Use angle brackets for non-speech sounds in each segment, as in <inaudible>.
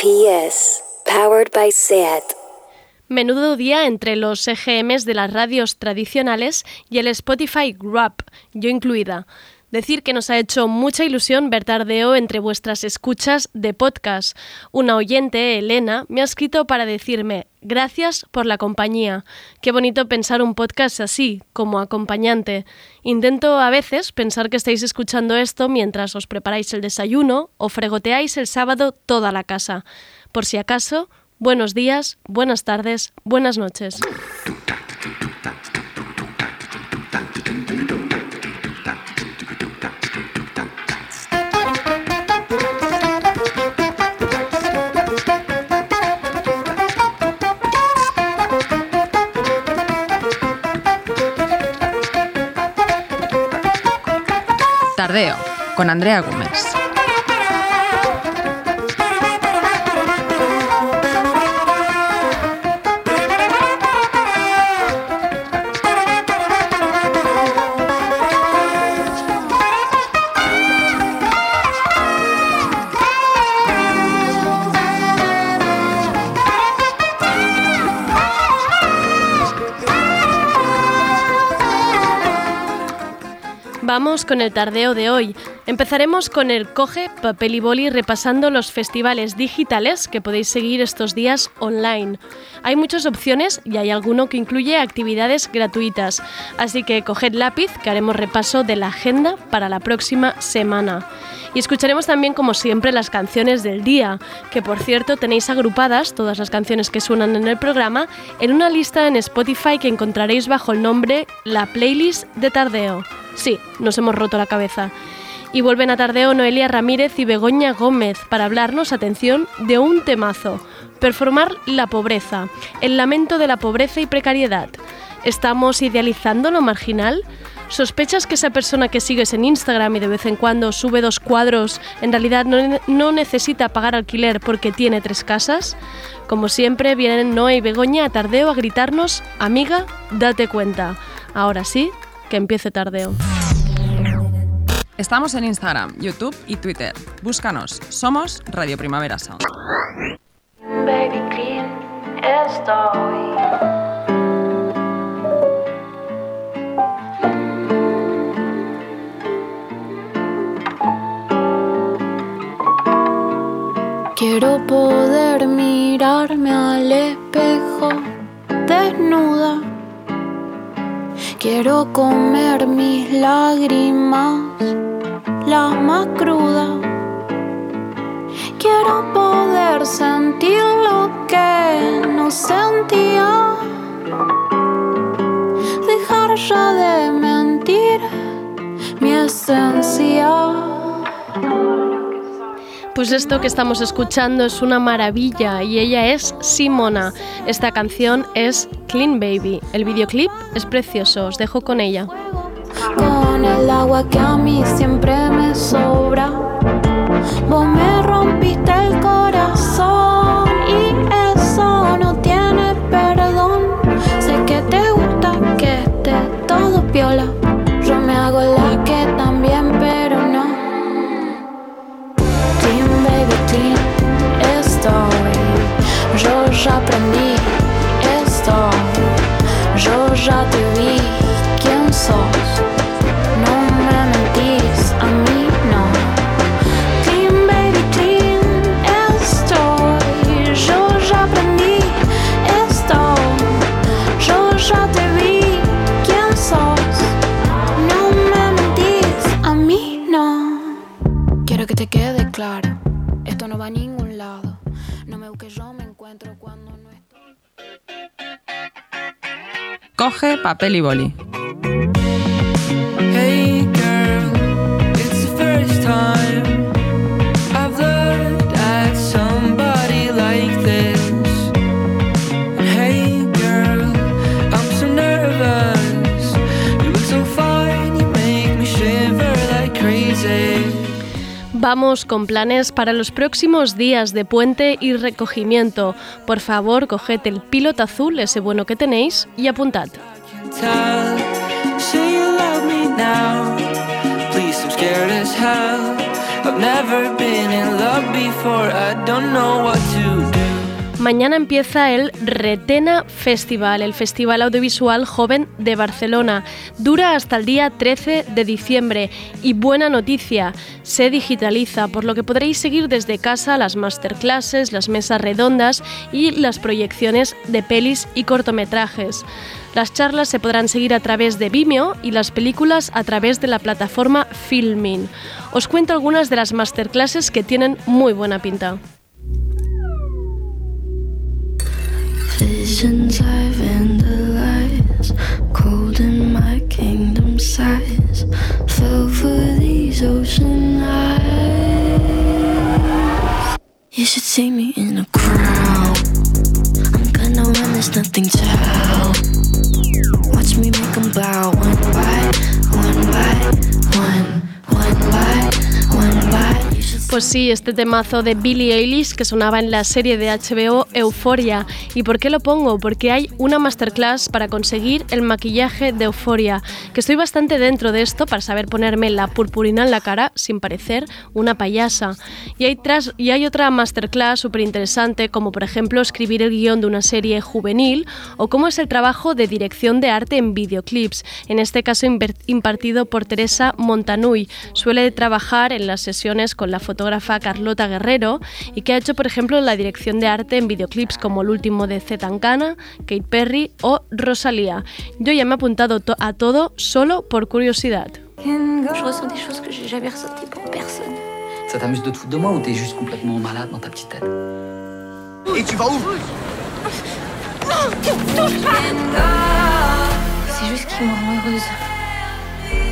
PS, powered by SEAT. Menudo día entre los EGMs de las radios tradicionales y el Spotify Rap, yo incluida. Decir que nos ha hecho mucha ilusión ver Tardeo entre vuestras escuchas de podcast. Una oyente, Elena, me ha escrito para decirme gracias por la compañía. Qué bonito pensar un podcast así, como acompañante. Intento a veces pensar que estáis escuchando esto mientras os preparáis el desayuno o fregoteáis el sábado toda la casa. Por si acaso, buenos días, buenas tardes, buenas noches. Con Andrea Gómez. Vamos con el tardeo de hoy. Empezaremos con el Coge Papel y Boli repasando los festivales digitales que podéis seguir estos días online. Hay muchas opciones y hay alguno que incluye actividades gratuitas, así que coged lápiz que haremos repaso de la agenda para la próxima semana. Y escucharemos también, como siempre, las canciones del día, que por cierto tenéis agrupadas, todas las canciones que suenan en el programa, en una lista en Spotify que encontraréis bajo el nombre La Playlist de Tardeo. Sí, nos hemos roto la cabeza. Y vuelven a Tardeo Noelia Ramírez y Begoña Gómez para hablarnos, atención, de un temazo. Performar la pobreza, el lamento de la pobreza y precariedad. ¿Estamos idealizando lo marginal? ¿Sospechas que esa persona que sigues en Instagram y de vez en cuando sube dos cuadros en realidad no, no, necesita pagar alquiler porque tiene tres casas? Como siempre, vienen Noé y Begoña a Tardeo a gritarnos, amiga, date cuenta. Ahora sí, que empiece Tardeo. Estamos en Instagram, YouTube y Twitter. Búscanos. Somos Radio Primavera Sound. Baby clean estoy. Quiero poder mirarme al espejo desnuda. Quiero comer mis lágrimas, las más crudas. Quiero poder sentir lo que no sentía. Dejar ya de mentir mi esencia. Pues esto que estamos escuchando es una maravilla y ella es Simona. Esta canción es Clean Baby. El videoclip es precioso, os dejo con ella. Con el agua que a mí siempre me sobra. Vos me rompiste el corazón y eso no tiene perdón. Sé que te gusta que esté todo piola. Yo me hago la que también, pero no. Clean baby, clean estoy. Yo ya aprendí esto. Yo ya te Coge papel y boli. Hey girl, it's the first time Vamos con planes para los próximos días de puente y recogimiento. Por favor, coged el piloto azul, ese bueno que tenéis, y apuntad. Mañana empieza el Retena Festival, el Festival Audiovisual Joven de Barcelona. Dura hasta el día 13 de diciembre y buena noticia, se digitaliza, por lo que podréis seguir desde casa las masterclasses, las mesas redondas y las proyecciones de pelis y cortometrajes. Las charlas se podrán seguir a través de Vimeo y las películas a través de la plataforma Filmin. Os cuento algunas de las masterclasses que tienen muy buena pinta. Visions I vandalize, cold in my kingdom size. Fell for these ocean eyes. You should see me in a crowd. I'm gonna run, there's nothing to how. Watch me make 'em bow one by one by one, one by one by. Pues sí, este temazo de Billie Eilish que sonaba en la serie de HBO Euphoria. ¿Y por qué lo pongo? Porque hay una masterclass para conseguir el maquillaje de Euphoria, que estoy bastante dentro de esto para saber ponerme la purpurina en la cara sin parecer una payasa. Y hay, y hay otra masterclass súper interesante, como por ejemplo escribir el guion de una serie juvenil o cómo es el trabajo de dirección de arte en videoclips, en este caso impartido por Teresa Montanuy. Suele trabajar en las sesiones con la fotógrafa Carlota Guerrero y que ha hecho, por ejemplo, la dirección de arte en videoclips como el último de Zetangana, Kate Perry o Rosalía. Yo ya me he apuntado to- a todo solo por curiosidad. Je ressens des choses que j'ai jamais ressenties pour personne. Ça t'amuse de te foutre de moi ou t'es juste complètement malade dans ta petite tête Et tu vas où C'est juste qu'il me rend heureuse.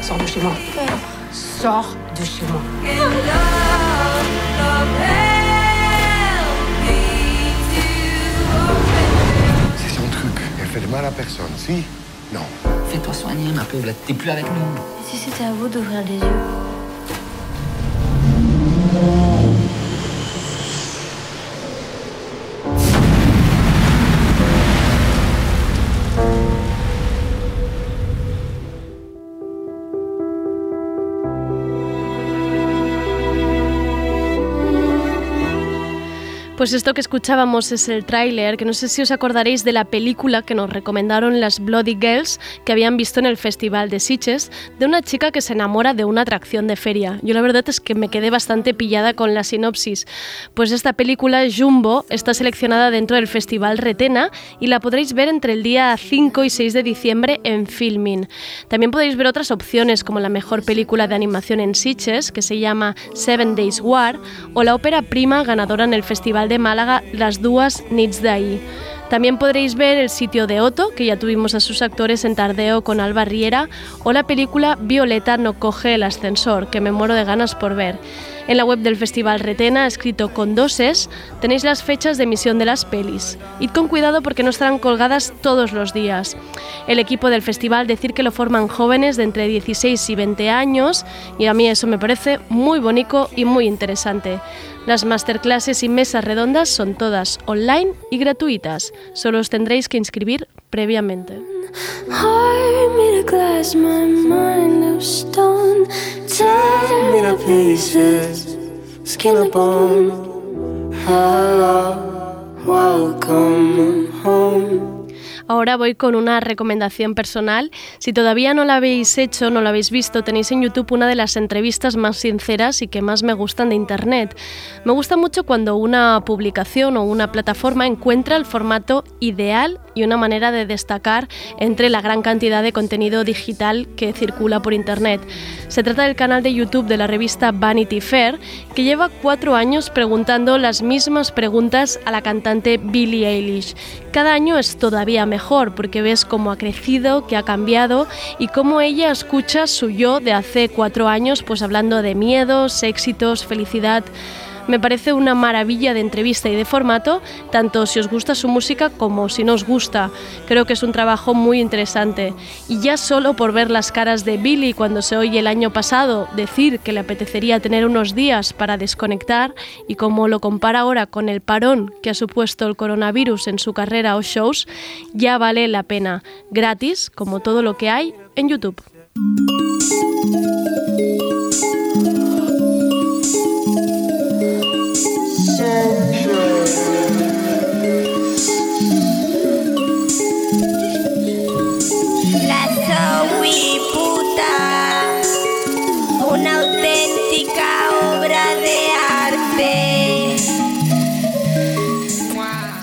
Sors de chez moi. Sors de chez moi. C'est son truc. Elle fait de mal à personne, si? Non. Fais-toi soigner, ma pauvre, là, t'es plus avec nous. Et si c'était à vous d'ouvrir les yeux? Pues esto que escuchábamos es el tráiler, que no sé si os acordaréis de la película que nos recomendaron las Bloody Girls que habían visto en el Festival de Sitges, de una chica que se enamora de una atracción de feria. Yo la verdad es que me quedé bastante pillada con la sinopsis. Pues esta película, Jumbo, está seleccionada dentro del Festival Retena y la podréis ver entre el día 5 y 6 de diciembre en Filmin. También podéis ver otras opciones como la mejor película de animación en Sitges, que se llama Seven Days War, o la ópera prima ganadora en el Festival de Málaga Las Duas Nits d'ahir. También podréis ver el sitio de Otto, que ya tuvimos a sus actores en Tardeo con Alba Riera, o la película Violeta no coge el ascensor, que me muero de ganas por ver. En la web del Festival Retena, escrito con dos es, tenéis las fechas de emisión de las pelis. Id con cuidado porque no estarán colgadas todos los días. El equipo del festival decir que lo forman jóvenes de entre 16 y 20 años y a mí eso me parece muy bonito y muy interesante. Las masterclasses y mesas redondas son todas online y gratuitas. Solo os tendréis que inscribir previamente. Welcome home. Ahora voy con una recomendación personal. Si todavía no la habéis hecho, no la habéis visto, tenéis en YouTube una de las entrevistas más sinceras y que más me gustan de Internet. Me gusta mucho cuando una publicación o una plataforma encuentra el formato ideal y una manera de destacar entre la gran cantidad de contenido digital que circula por Internet. Se trata del canal de YouTube de la revista Vanity Fair, que lleva cuatro años preguntando las mismas preguntas a la cantante Billie Eilish. Cada año es todavía mejor porque ves cómo ha crecido, que ha cambiado y cómo ella escucha su yo de hace cuatro años, pues hablando de miedos, éxitos, felicidad. Me parece una maravilla de entrevista y de formato, tanto si os gusta su música como si no os gusta. Creo que es un trabajo muy interesante. Y ya solo por ver las caras de Billy cuando se oye el año pasado decir que le apetecería tener unos días para desconectar y como lo compara ahora con el parón que ha supuesto el coronavirus en su carrera o shows, ya vale la pena. Gratis, como todo lo que hay en YouTube.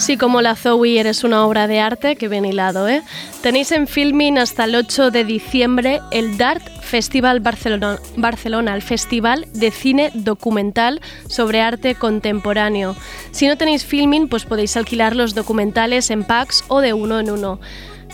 Sí, como la Zoe eres una obra de arte, que bien hilado, ¿eh? Tenéis en filming hasta el 8 de diciembre el DART Festival Barcelona, Barcelona, el Festival de Cine Documental sobre Arte Contemporáneo. Si no tenéis filming, pues podéis alquilar los documentales en packs o de uno en uno.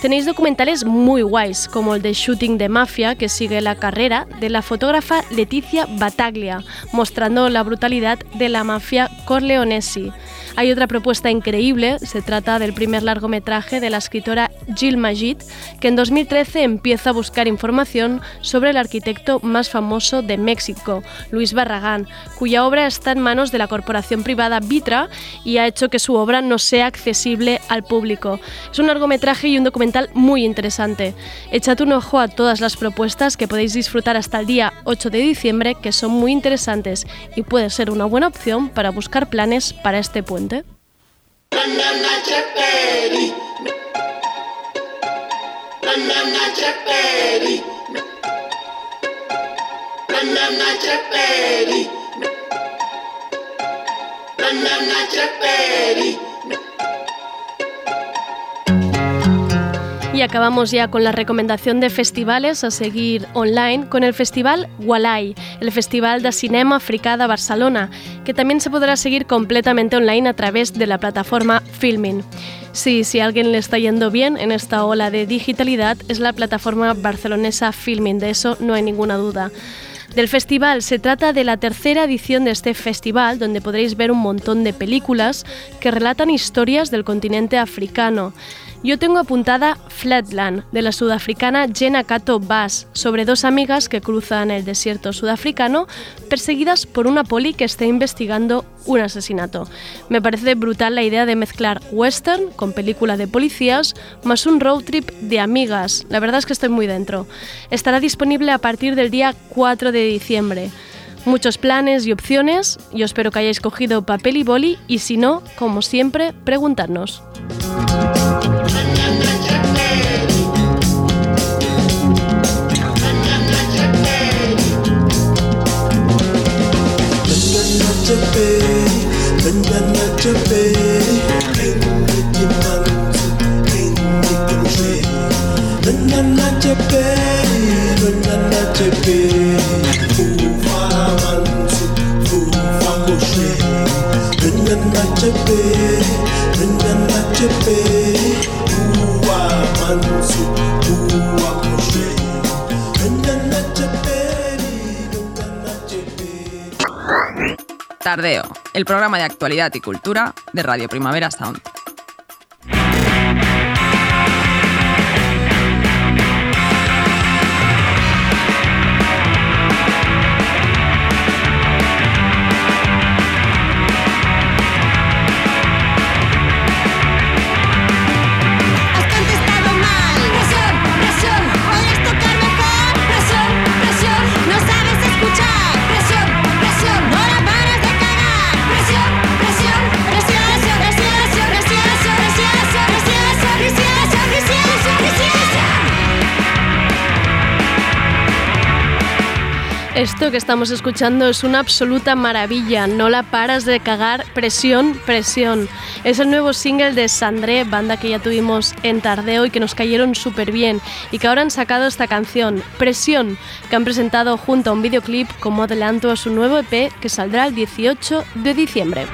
Tenéis documentales muy guays, como el de Shooting de Mafia, que sigue la carrera de la fotógrafa Leticia Bataglia, mostrando la brutalidad de la mafia corleonesi. Hay otra propuesta increíble, se trata del primer largometraje de la escritora Jill Majid, que en 2013 empieza a buscar información sobre el arquitecto más famoso de México, Luis Barragán, cuya obra está en manos de la corporación privada Vitra y ha hecho que su obra no sea accesible al público. Es un largometraje y un documental muy interesante. Echad un ojo a todas las propuestas que podéis disfrutar hasta el día 8 de diciembre, que son muy interesantes y puede ser una buena opción para buscar planes para este puente. seconde. Banana Y acabamos ya con la recomendación de festivales a seguir online con el Festival Walai, el Festival de Cinema Africà de Barcelona, que también se podrá seguir completamente online a través de la plataforma Filmin. Sí, si a alguien le está yendo bien en esta ola de digitalidad, es la plataforma barcelonesa Filmin, de eso no hay ninguna duda. Del festival se trata de la tercera edición de este festival, donde podréis ver un montón de películas que relatan historias del continente africano. Yo tengo apuntada Flatland, de la sudafricana Jenna Kato Bass, sobre dos amigas que cruzan el desierto sudafricano perseguidas por una poli que está investigando un asesinato. Me parece brutal la idea de mezclar western con película de policías más un road trip de amigas. La verdad es que estoy muy dentro. Estará disponible a partir del día 4 de diciembre. Muchos planes y opciones. Yo espero que hayáis cogido papel y boli y si no, como siempre, Fufa mantu, Tardeo, el programa de actualidad y cultura de Radio Primavera Sound. Esto que estamos escuchando es una absoluta maravilla, no la paras de cagar, presión, presión. Es el nuevo single de Sandré, banda que ya tuvimos en Tardeo y que nos cayeron súper bien y que ahora han sacado esta canción, Presión, que han presentado junto a un videoclip como adelanto a su nuevo EP que saldrá el 18 de diciembre.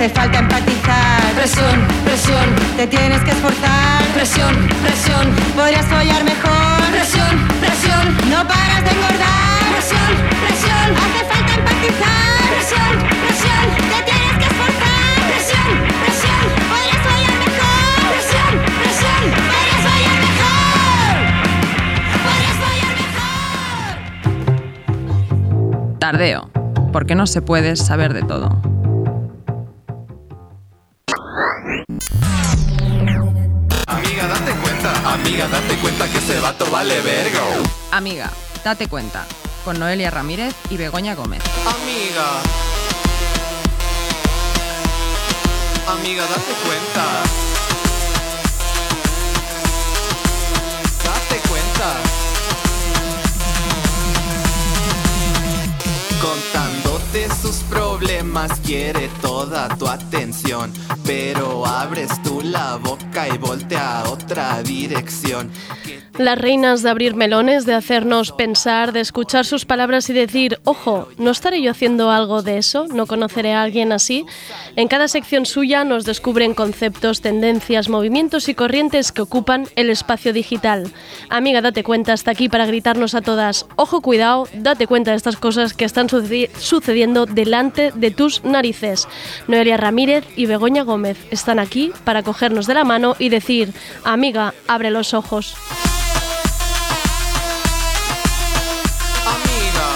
Hace falta empatizar. Presión, presión. Te tienes que esforzar. Presión, presión. Podrías follar mejor. Presión, presión. No paras de engordar. Presión, presión. Hace falta empatizar. Presión, presión. Te tienes que esforzar. Presión, presión. Podrías follar mejor. Presión, presión. Podrías follar mejor. Podrías follar mejor. Tardeo, porque no se puede saber de todo. Amiga, date cuenta que ese vato vale verga. Amiga, date cuenta, con Noelia Ramírez y Begoña Gómez. Amiga. Amiga, date cuenta. Problemas quiere toda tu atención, pero abres tú la boca y voltea a otra dirección. Las reinas de abrir melones, de hacernos pensar, de escuchar sus palabras y decir, ojo, ¿no estaré yo haciendo algo de eso? ¿No conoceré a alguien así? En cada sección suya nos descubren conceptos, tendencias, movimientos y corrientes que ocupan el espacio digital. Amiga, date cuenta, está aquí para gritarnos a todas, ojo, cuidado, date cuenta de estas cosas que están sucedi- sucediendo delante de narices. Noelia Ramírez y Begoña Gómez están aquí para cogernos de la mano y decir, amiga, abre los ojos. Amiga.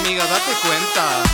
Amiga, date cuenta.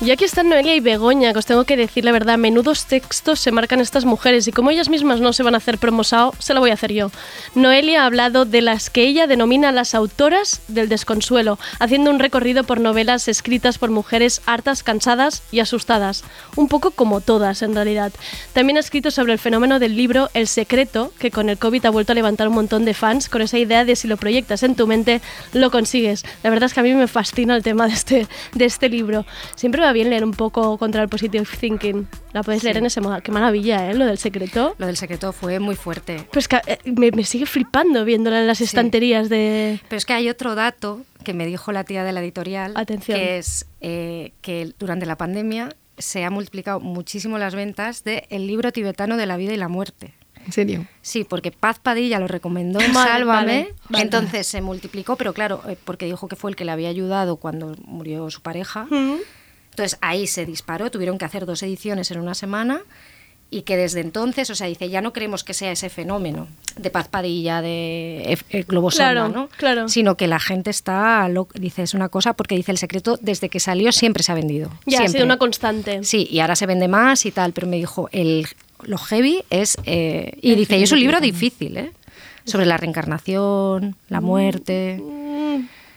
Y aquí están Noelia y Begoña, que os tengo que decir la verdad, menudos textos se marcan estas mujeres y como ellas mismas no se van a hacer promosao, se lo voy a hacer yo. Noelia ha hablado de las que ella denomina las autoras del desconsuelo, haciendo un recorrido por novelas escritas por mujeres hartas, cansadas y asustadas, un poco como todas en realidad. También ha escrito sobre el fenómeno del libro El secreto, que con el COVID ha vuelto a levantar un montón de fans con esa idea de si lo proyectas en tu mente, lo consigues. La verdad es que a mí me fascina el tema de este, de este libro. Siempre va bien leer un poco contra el positive thinking. La puedes leer Sí. en ese modo. Qué maravilla, ¿eh? Lo del secreto. Lo del secreto fue muy fuerte. Pues que, eh, me, me sigue flipando viéndola en las estanterías de... Pero es que hay otro dato que me dijo la tía de la editorial, Atención. que es eh, que durante la pandemia se ha multiplicado muchísimo las ventas del el libro tibetano de la vida y la muerte. ¿En serio? Sí, porque Paz Padilla lo recomendó en Vale, Sálvame, vale, vale. entonces se multiplicó, pero claro, eh, porque dijo que fue el que le había ayudado cuando murió su pareja. Entonces ahí se disparó, tuvieron que hacer dos ediciones en una semana y que desde entonces, o sea, dice, ya no creemos que sea ese fenómeno de Paz Padilla, de F- eh, Globo Claro, ¿no? claro. Sino que la gente está, lo- dice, es una cosa, porque dice, el secreto desde que salió siempre se ha vendido. Ya, ha siempre. sido una constante. Sí, y ahora se vende más y tal, pero me dijo, el, lo heavy es... eh, y dice, y es un libro difícil, ¿eh? Sobre la reencarnación, la muerte...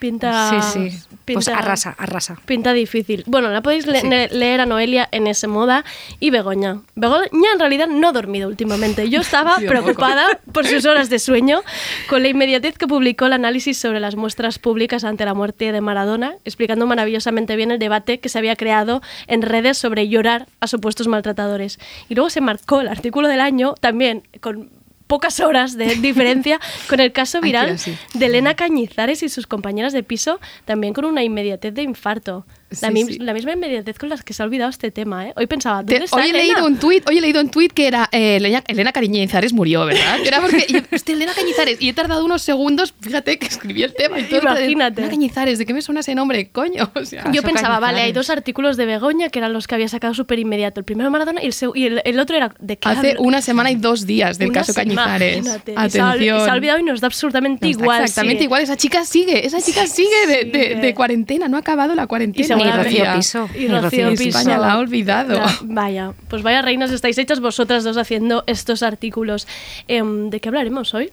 Pinta... Sí, sí. Pues pinta- arrasa, arrasa. Pinta difícil. Bueno, la podéis le- Sí. ne- leer a Noelia en ese moda y Begoña. Begoña en realidad no ha dormido últimamente. Yo estaba <laughs> poco. preocupada por sus horas de sueño con la inmediatez que publicó el análisis sobre las muestras públicas ante la muerte de Maradona, explicando maravillosamente bien el debate que se había creado en redes sobre llorar a supuestos maltratadores. Y luego se marcó el artículo del año también con pocas horas de diferencia <laughs> con el caso viral de Elena Cañizares y sus compañeras de piso, también con una inmediatez de infarto. La, Sí, mi- sí. la misma inmediatez con las que se ha olvidado este tema. ¿eh? Hoy pensaba, Te- ¿dónde está hoy he Elena? leído un tuit, hoy he leído un tuit que era eh, Elena, Elena Cañizares murió, ¿verdad? Era <laughs> porque yo, Elena Cañizares y he tardado unos segundos, fíjate que escribí el tema y todo. Imagínate. Elena Cañizares, ¿de qué me suena ese nombre, coño? O sea, Yo pensaba, vale, hay dos artículos de Begoña que eran los que había sacado súper inmediato. El primero Maradona y el, y el, el otro era de qué Hace hablo? una semana y dos días del Una caso Cañizares. imagínate. Y se ha Atención. se ha olvidado y nos da Nos da igual. Exactamente sigue. igual. Esa chica sigue, esa chica sigue de, de- Sigue. de cuarentena, no ha acabado la cuarentena. Ni Rocío Piso. Y Rocío Piso. España la ha olvidado. La- vaya, pues vaya reinas estáis hechas vosotras dos haciendo estos artículos. Em, ¿De qué hablaremos hoy?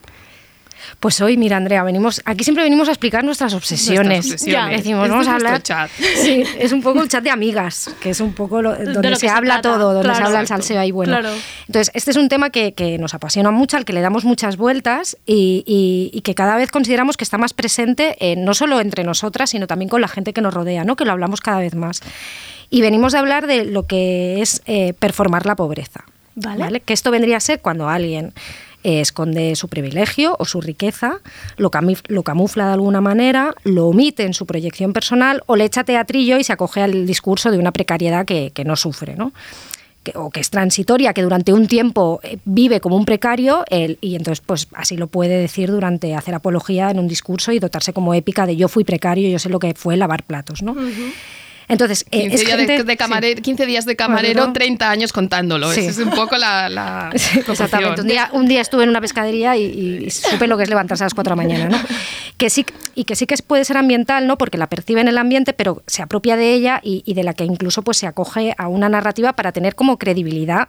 Pues hoy, mira, Andrea, venimos aquí siempre venimos a explicar nuestras obsesiones. Nuestras obsesiones. Ya. Decimos, Este vamos es a hablar. chat. Sí, es un poco el chat de amigas, que es un poco lo- donde lo se habla todo, donde se habla el salseo ahí bueno. Claro. Entonces, este es un tema que, que nos apasiona mucho, al que le damos muchas vueltas y, y- y que cada vez consideramos que está más presente, eh, no solo entre nosotras, sino también con la gente que nos rodea, ¿no? que lo hablamos cada vez más. Y venimos a hablar de lo que es eh, performar la pobreza. Vale. Que esto vendría a ser cuando alguien eh, esconde su privilegio o su riqueza, lo, lo camufla de alguna manera, lo omite en su proyección personal o le echa teatrillo y se acoge al discurso de una precariedad que, no sufre, ¿no? Que- o que es transitoria, que durante un tiempo eh, vive como un precario y entonces pues así lo puede decir durante hacer apología en un discurso y dotarse como épica de yo fui precario, yo sé lo que fue lavar platos, ¿no? Entonces, eh, 15, es días gente- de, de camare- 15 días de camarero, Camarero. 30 años contándolo. Sí. Esa es un poco la, <laughs> Sí. Exactamente. Un día, un día estuve en una pescadería y, y supe lo que es levantarse a las 4 de la mañana. ¿no? que sí, y que sí que puede ser ambiental, ¿no? Porque la percibe en el ambiente, pero se apropia de ella y, y de la que incluso pues, se acoge a una narrativa para tener como credibilidad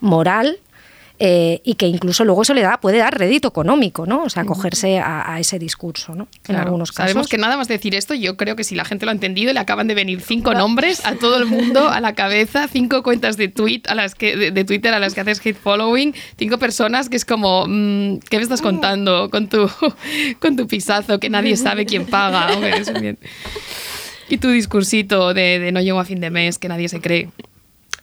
moral eh, y que incluso luego eso le da, puede dar rédito económico, ¿no? O sea, acogerse a, a ese discurso, ¿no? En algunos casos. Sabemos que nada más decir esto, yo creo que si la gente lo ha entendido, le acaban de venir cinco nombres a todo el mundo a la cabeza, cinco cuentas de tweet a las que de, de Twitter a las que haces hate following, cinco personas que es como, mm, ¿qué me estás contando con tu con tu pisazo que nadie sabe quién paga? <laughs> Hombre, eso bien. Y tu discursito de, de no llego a fin de mes que nadie se cree.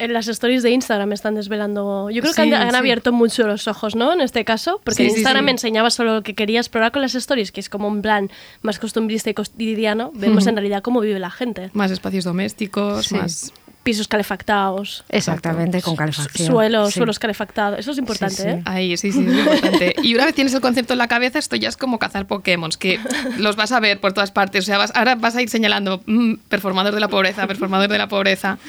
En las stories de Instagram están desvelando. Yo creo que Sí, han, han sí. abierto mucho los ojos, ¿no? En este caso, porque Sí, en sí, Instagram sí. enseñaba solo lo que querías, pero ahora con las stories, que es como un plan más costumbrista y cotidiano, vemos en realidad cómo vive la gente. Más espacios domésticos, Sí. más Pisos calefactados, Exactamente, con calefacción. suelos, Sí. suelos calefactados. Eso es importante, Sí, sí. ¿eh? Ahí, sí, sí, es importante. <laughs> Y una vez tienes el concepto en la cabeza, esto ya es como cazar Pokémon, que los vas a ver por todas partes. O sea, vas- ahora vas a ir señalando mm, performador de la pobreza, performador de la pobreza.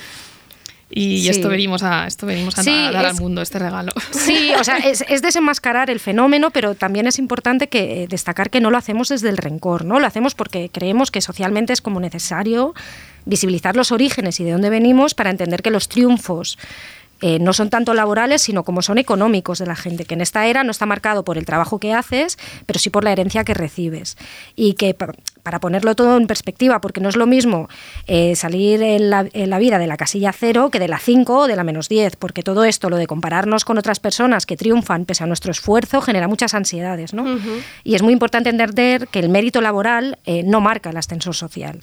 Y Sí. esto venimos a, esto venimos a, Sí, dar es- al mundo, este regalo. Sí, o sea, es, es desenmascarar el fenómeno, pero también es importante que eh, destacar que no lo hacemos desde el rencor, ¿no? Lo hacemos porque creemos que socialmente es como necesario visibilizar los orígenes y de dónde venimos para entender que los triunfos eh, no son tanto laborales, sino como son económicos de la gente, que en esta era no está marcado por el trabajo que haces, pero sí por la herencia que recibes. Y que para ponerlo todo en perspectiva, porque no es lo mismo eh, salir en la, en la vida de la casilla cero que de la 5 o de la menos 10, porque todo esto, lo de compararnos con otras personas que triunfan pese a nuestro esfuerzo, genera muchas ansiedades. ¿no? Y es muy importante entender que el mérito laboral eh, no marca el ascensor social.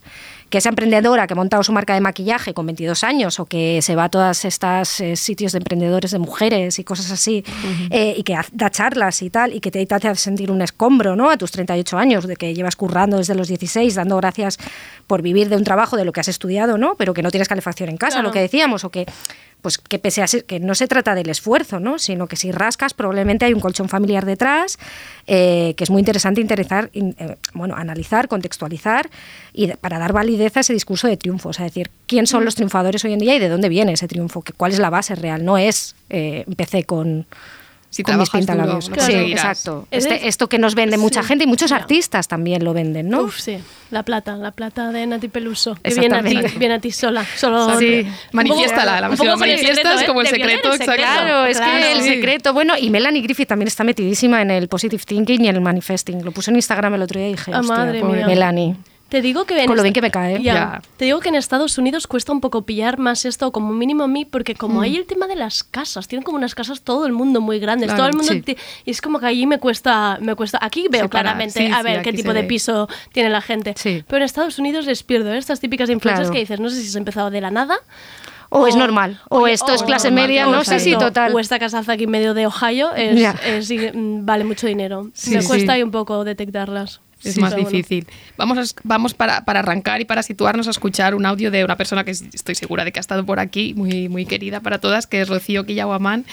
Que esa emprendedora que ha montado su marca de maquillaje con 22 años o que se va a todos estos sitios de emprendedores de mujeres y cosas así eh, y que da charlas y tal y que te, te hace sentir un escombro ¿no? a tus 38 años de que llevas currando desde los 16 dando gracias por vivir de un trabajo de lo que has estudiado ¿no? pero que no tienes calefacción en casa Claro. lo que decíamos o que pues que pese a ser- que no se trata del esfuerzo, ¿no? sino que si rascas probablemente hay un colchón familiar detrás, eh, que es muy interesante interesar, in- eh, bueno, analizar, contextualizar y de- para dar validez a ese discurso de triunfo, o sea, decir quién son los triunfadores hoy en día y de dónde viene ese triunfo, cuál es la base real, no es eh, empecé con Si con mis pintalabios. lo Sí, conseguirás. exacto. Es Este- esto que nos vende mucha Sí, gente y muchos ya. artistas también lo venden, ¿no? Uf, sí. La plata, la plata de Nati Peluso. Que viene a ti, viene a ti sola. Solo Sí. Manifiéstala, la versión secreto, ¿eh? como el secreto, exacto. Claro, es Claro. que el secreto. Bueno, y Melanie Griffith también está metidísima en el positive thinking y en el manifesting. Lo puse en Instagram el otro día y dije, Ah, hostia, madre pobre mía. Melanie. Te digo que Con lo bien que me cae. Ya. Ya. Te digo que en Estados Unidos cuesta un poco pillar más esto, como mínimo a mí, porque como Mm. hay el tema de las casas, tienen como unas casas todo el mundo muy grandes, Claro, todo el mundo sí. y es como que allí me cuesta, me cuesta. Aquí veo claramente sí, a ver qué tipo de ve. piso tiene la gente. Pero en Estados Unidos les pierdo ¿eh? estas típicas influencias Claro. que dices, no sé si se ha empezado de la nada. O es normal, o esto es o clase normal, media, o no sé si total. O esta casaza aquí en medio de Ohio es, Ya. es- mm, vale mucho dinero. Sí, me sí. cuesta ahí un poco detectarlas. Es Sí, más pero bueno. difícil. Vamos, a vamos para, para arrancar y para situarnos a escuchar un audio de una persona que es- estoy segura de que ha estado por aquí, muy, muy querida para todas, que es Rocío Quillaguamán.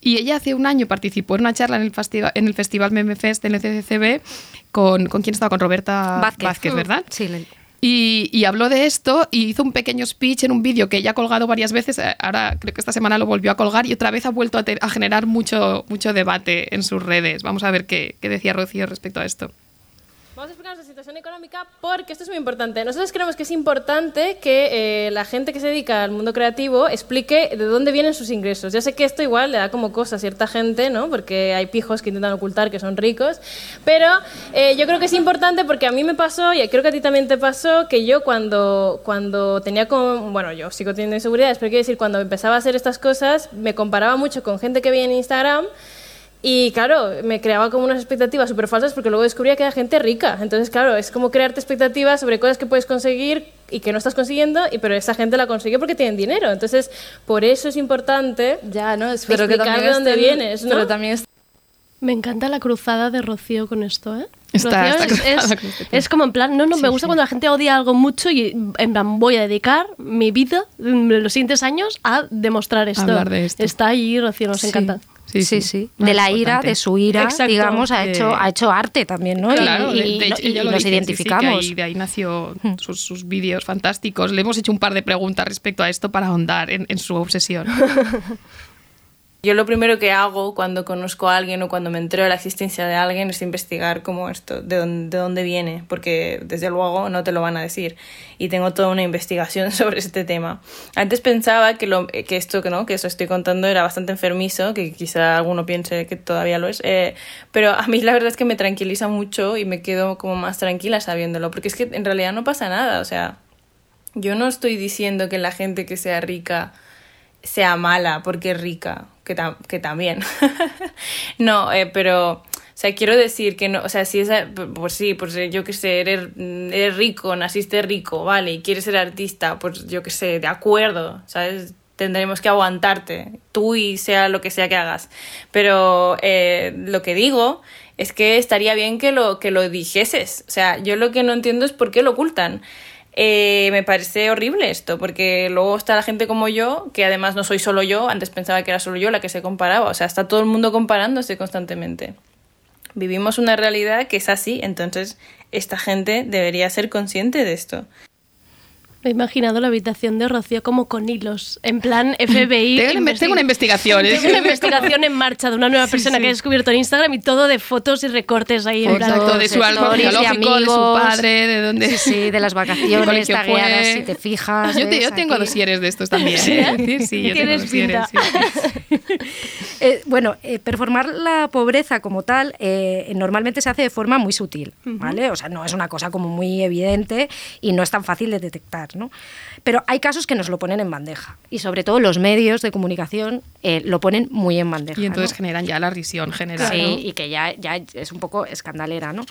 Y ella hace un año participó en una charla en el, festiva- en el Festival Meme Fest del CCCB con, ¿con quién estaba? Con Roberta Vázquez, ¿verdad? Sí, Y, y habló de esto y hizo un pequeño speech en un vídeo que ella ha colgado varias veces. eh, Ahora creo que esta semana lo volvió a colgar y otra vez ha vuelto a, te- a generar mucho, mucho debate en sus redes. Vamos a ver qué, qué decía Rocío respecto a esto. Vamos a explicar la situación económica porque esto es muy importante. Nosotros creemos que es importante que eh, la gente que se dedica al mundo creativo explique de dónde vienen sus ingresos. Ya sé que esto igual le da como cosa a cierta gente, ¿no? Porque hay pijos que intentan ocultar que son ricos. Pero eh, yo creo que es importante porque a mí me pasó, y creo que a ti también te pasó, que yo cuando, cuando tenía con... Bueno, yo sigo teniendo inseguridades, pero quiero decir, cuando empezaba a hacer estas cosas, me comparaba mucho con gente que veía en Instagram y claro, me creaba como unas expectativas súper falsas porque luego descubría que era gente rica. Entonces, claro, es como crearte expectativas sobre cosas que puedes conseguir y que no estás consiguiendo, y, pero esa gente la consiguió porque tienen dinero. Entonces, por eso es importante ya, ¿no? Espero que explicar también de dónde estén- vienes, ¿no? pero también Me encanta la cruzada de Rocío con esto, ¿eh? Está- Rocío está es, cruzada es- es como en plan, no, no, me gusta cuando la gente odia algo mucho y en plan voy a dedicar mi vida, mm, los siguientes años, a demostrar esto. Hablar de esto. Está ahí, Rocío, nos Sí. encanta. Sí, Sí, sí. De la ira, de su ira, Exacto. digamos, ha De- hecho, ha hecho arte también, ¿no? Y- Claro, y, de, de y- hecho, y ella lo nos dice, sí, sí, identificamos. ahí- de ahí nació sus, sus vídeos fantásticos. Le hemos hecho un par de preguntas respecto a esto para ahondar en, en su obsesión. <laughs> Yo lo primero que hago cuando conozco a alguien o cuando me entero de la existencia de alguien es investigar como esto, de dónde, de dónde viene, porque desde luego no te lo van a decir. Y tengo toda una investigación <laughs> sobre este tema. Antes pensaba que, lo, que esto que no, que eso estoy contando era bastante enfermizo, que quizá alguno piense que todavía lo es, eh, pero a mí la verdad es que me tranquiliza mucho y me quedo como más tranquila sabiéndolo, porque es que en realidad no pasa nada, o sea, yo no estoy diciendo que la gente que sea rica sea mala porque es rica, que, tam que también. <laughs> no, eh, pero, o sea, quiero decir que no, o sea, si es, pues sí, pues yo qué sé, eres, rico, naciste rico, vale, y quieres ser artista, pues yo qué sé, de acuerdo, ¿sabes? Tendremos que aguantarte, tú y sea lo que sea que hagas. Pero eh, lo que digo es que estaría bien que lo, que lo dijeses. O sea, yo lo que no entiendo es por qué lo ocultan. Eh, me parece horrible esto, porque luego está la gente como yo, que además no soy solo yo, antes pensaba que era solo yo la que se comparaba, o sea, está todo el mundo comparándose constantemente. Vivimos una realidad que es así, entonces esta gente debería ser consciente de esto. Me he imaginado la habitación de Rocío como con hilos, en plan <laughs> FBI. tengo, una, tengo, una, investigación. Tengo una investigación en marcha de una nueva <laughs> persona sí, que he descubierto en Instagram y todo de fotos y recortes ahí. En Exacto, plan, de su árbol genealógico, de, de, su padre, de dónde. Sí, sí, de las <laughs> vacaciones tagueadas, si te fijas. Yo, te, yo tengo dosieres de estos también. ¿Sí? ¿eh? sí, yo Tienes tengo dosieres. eh, bueno, eh, performar la pobreza como tal eh, normalmente se hace de forma muy sutil. ¿vale? O sea, no es una cosa como muy evidente y no es tan fácil de detectar, ¿no? Pero hay casos que nos lo ponen en bandeja y sobre todo los medios de comunicación eh, lo ponen muy en bandeja. Y entonces ¿no? generan ya la risión general. Sí, ¿no? y que ya, ya es un poco escandalera. ¿no?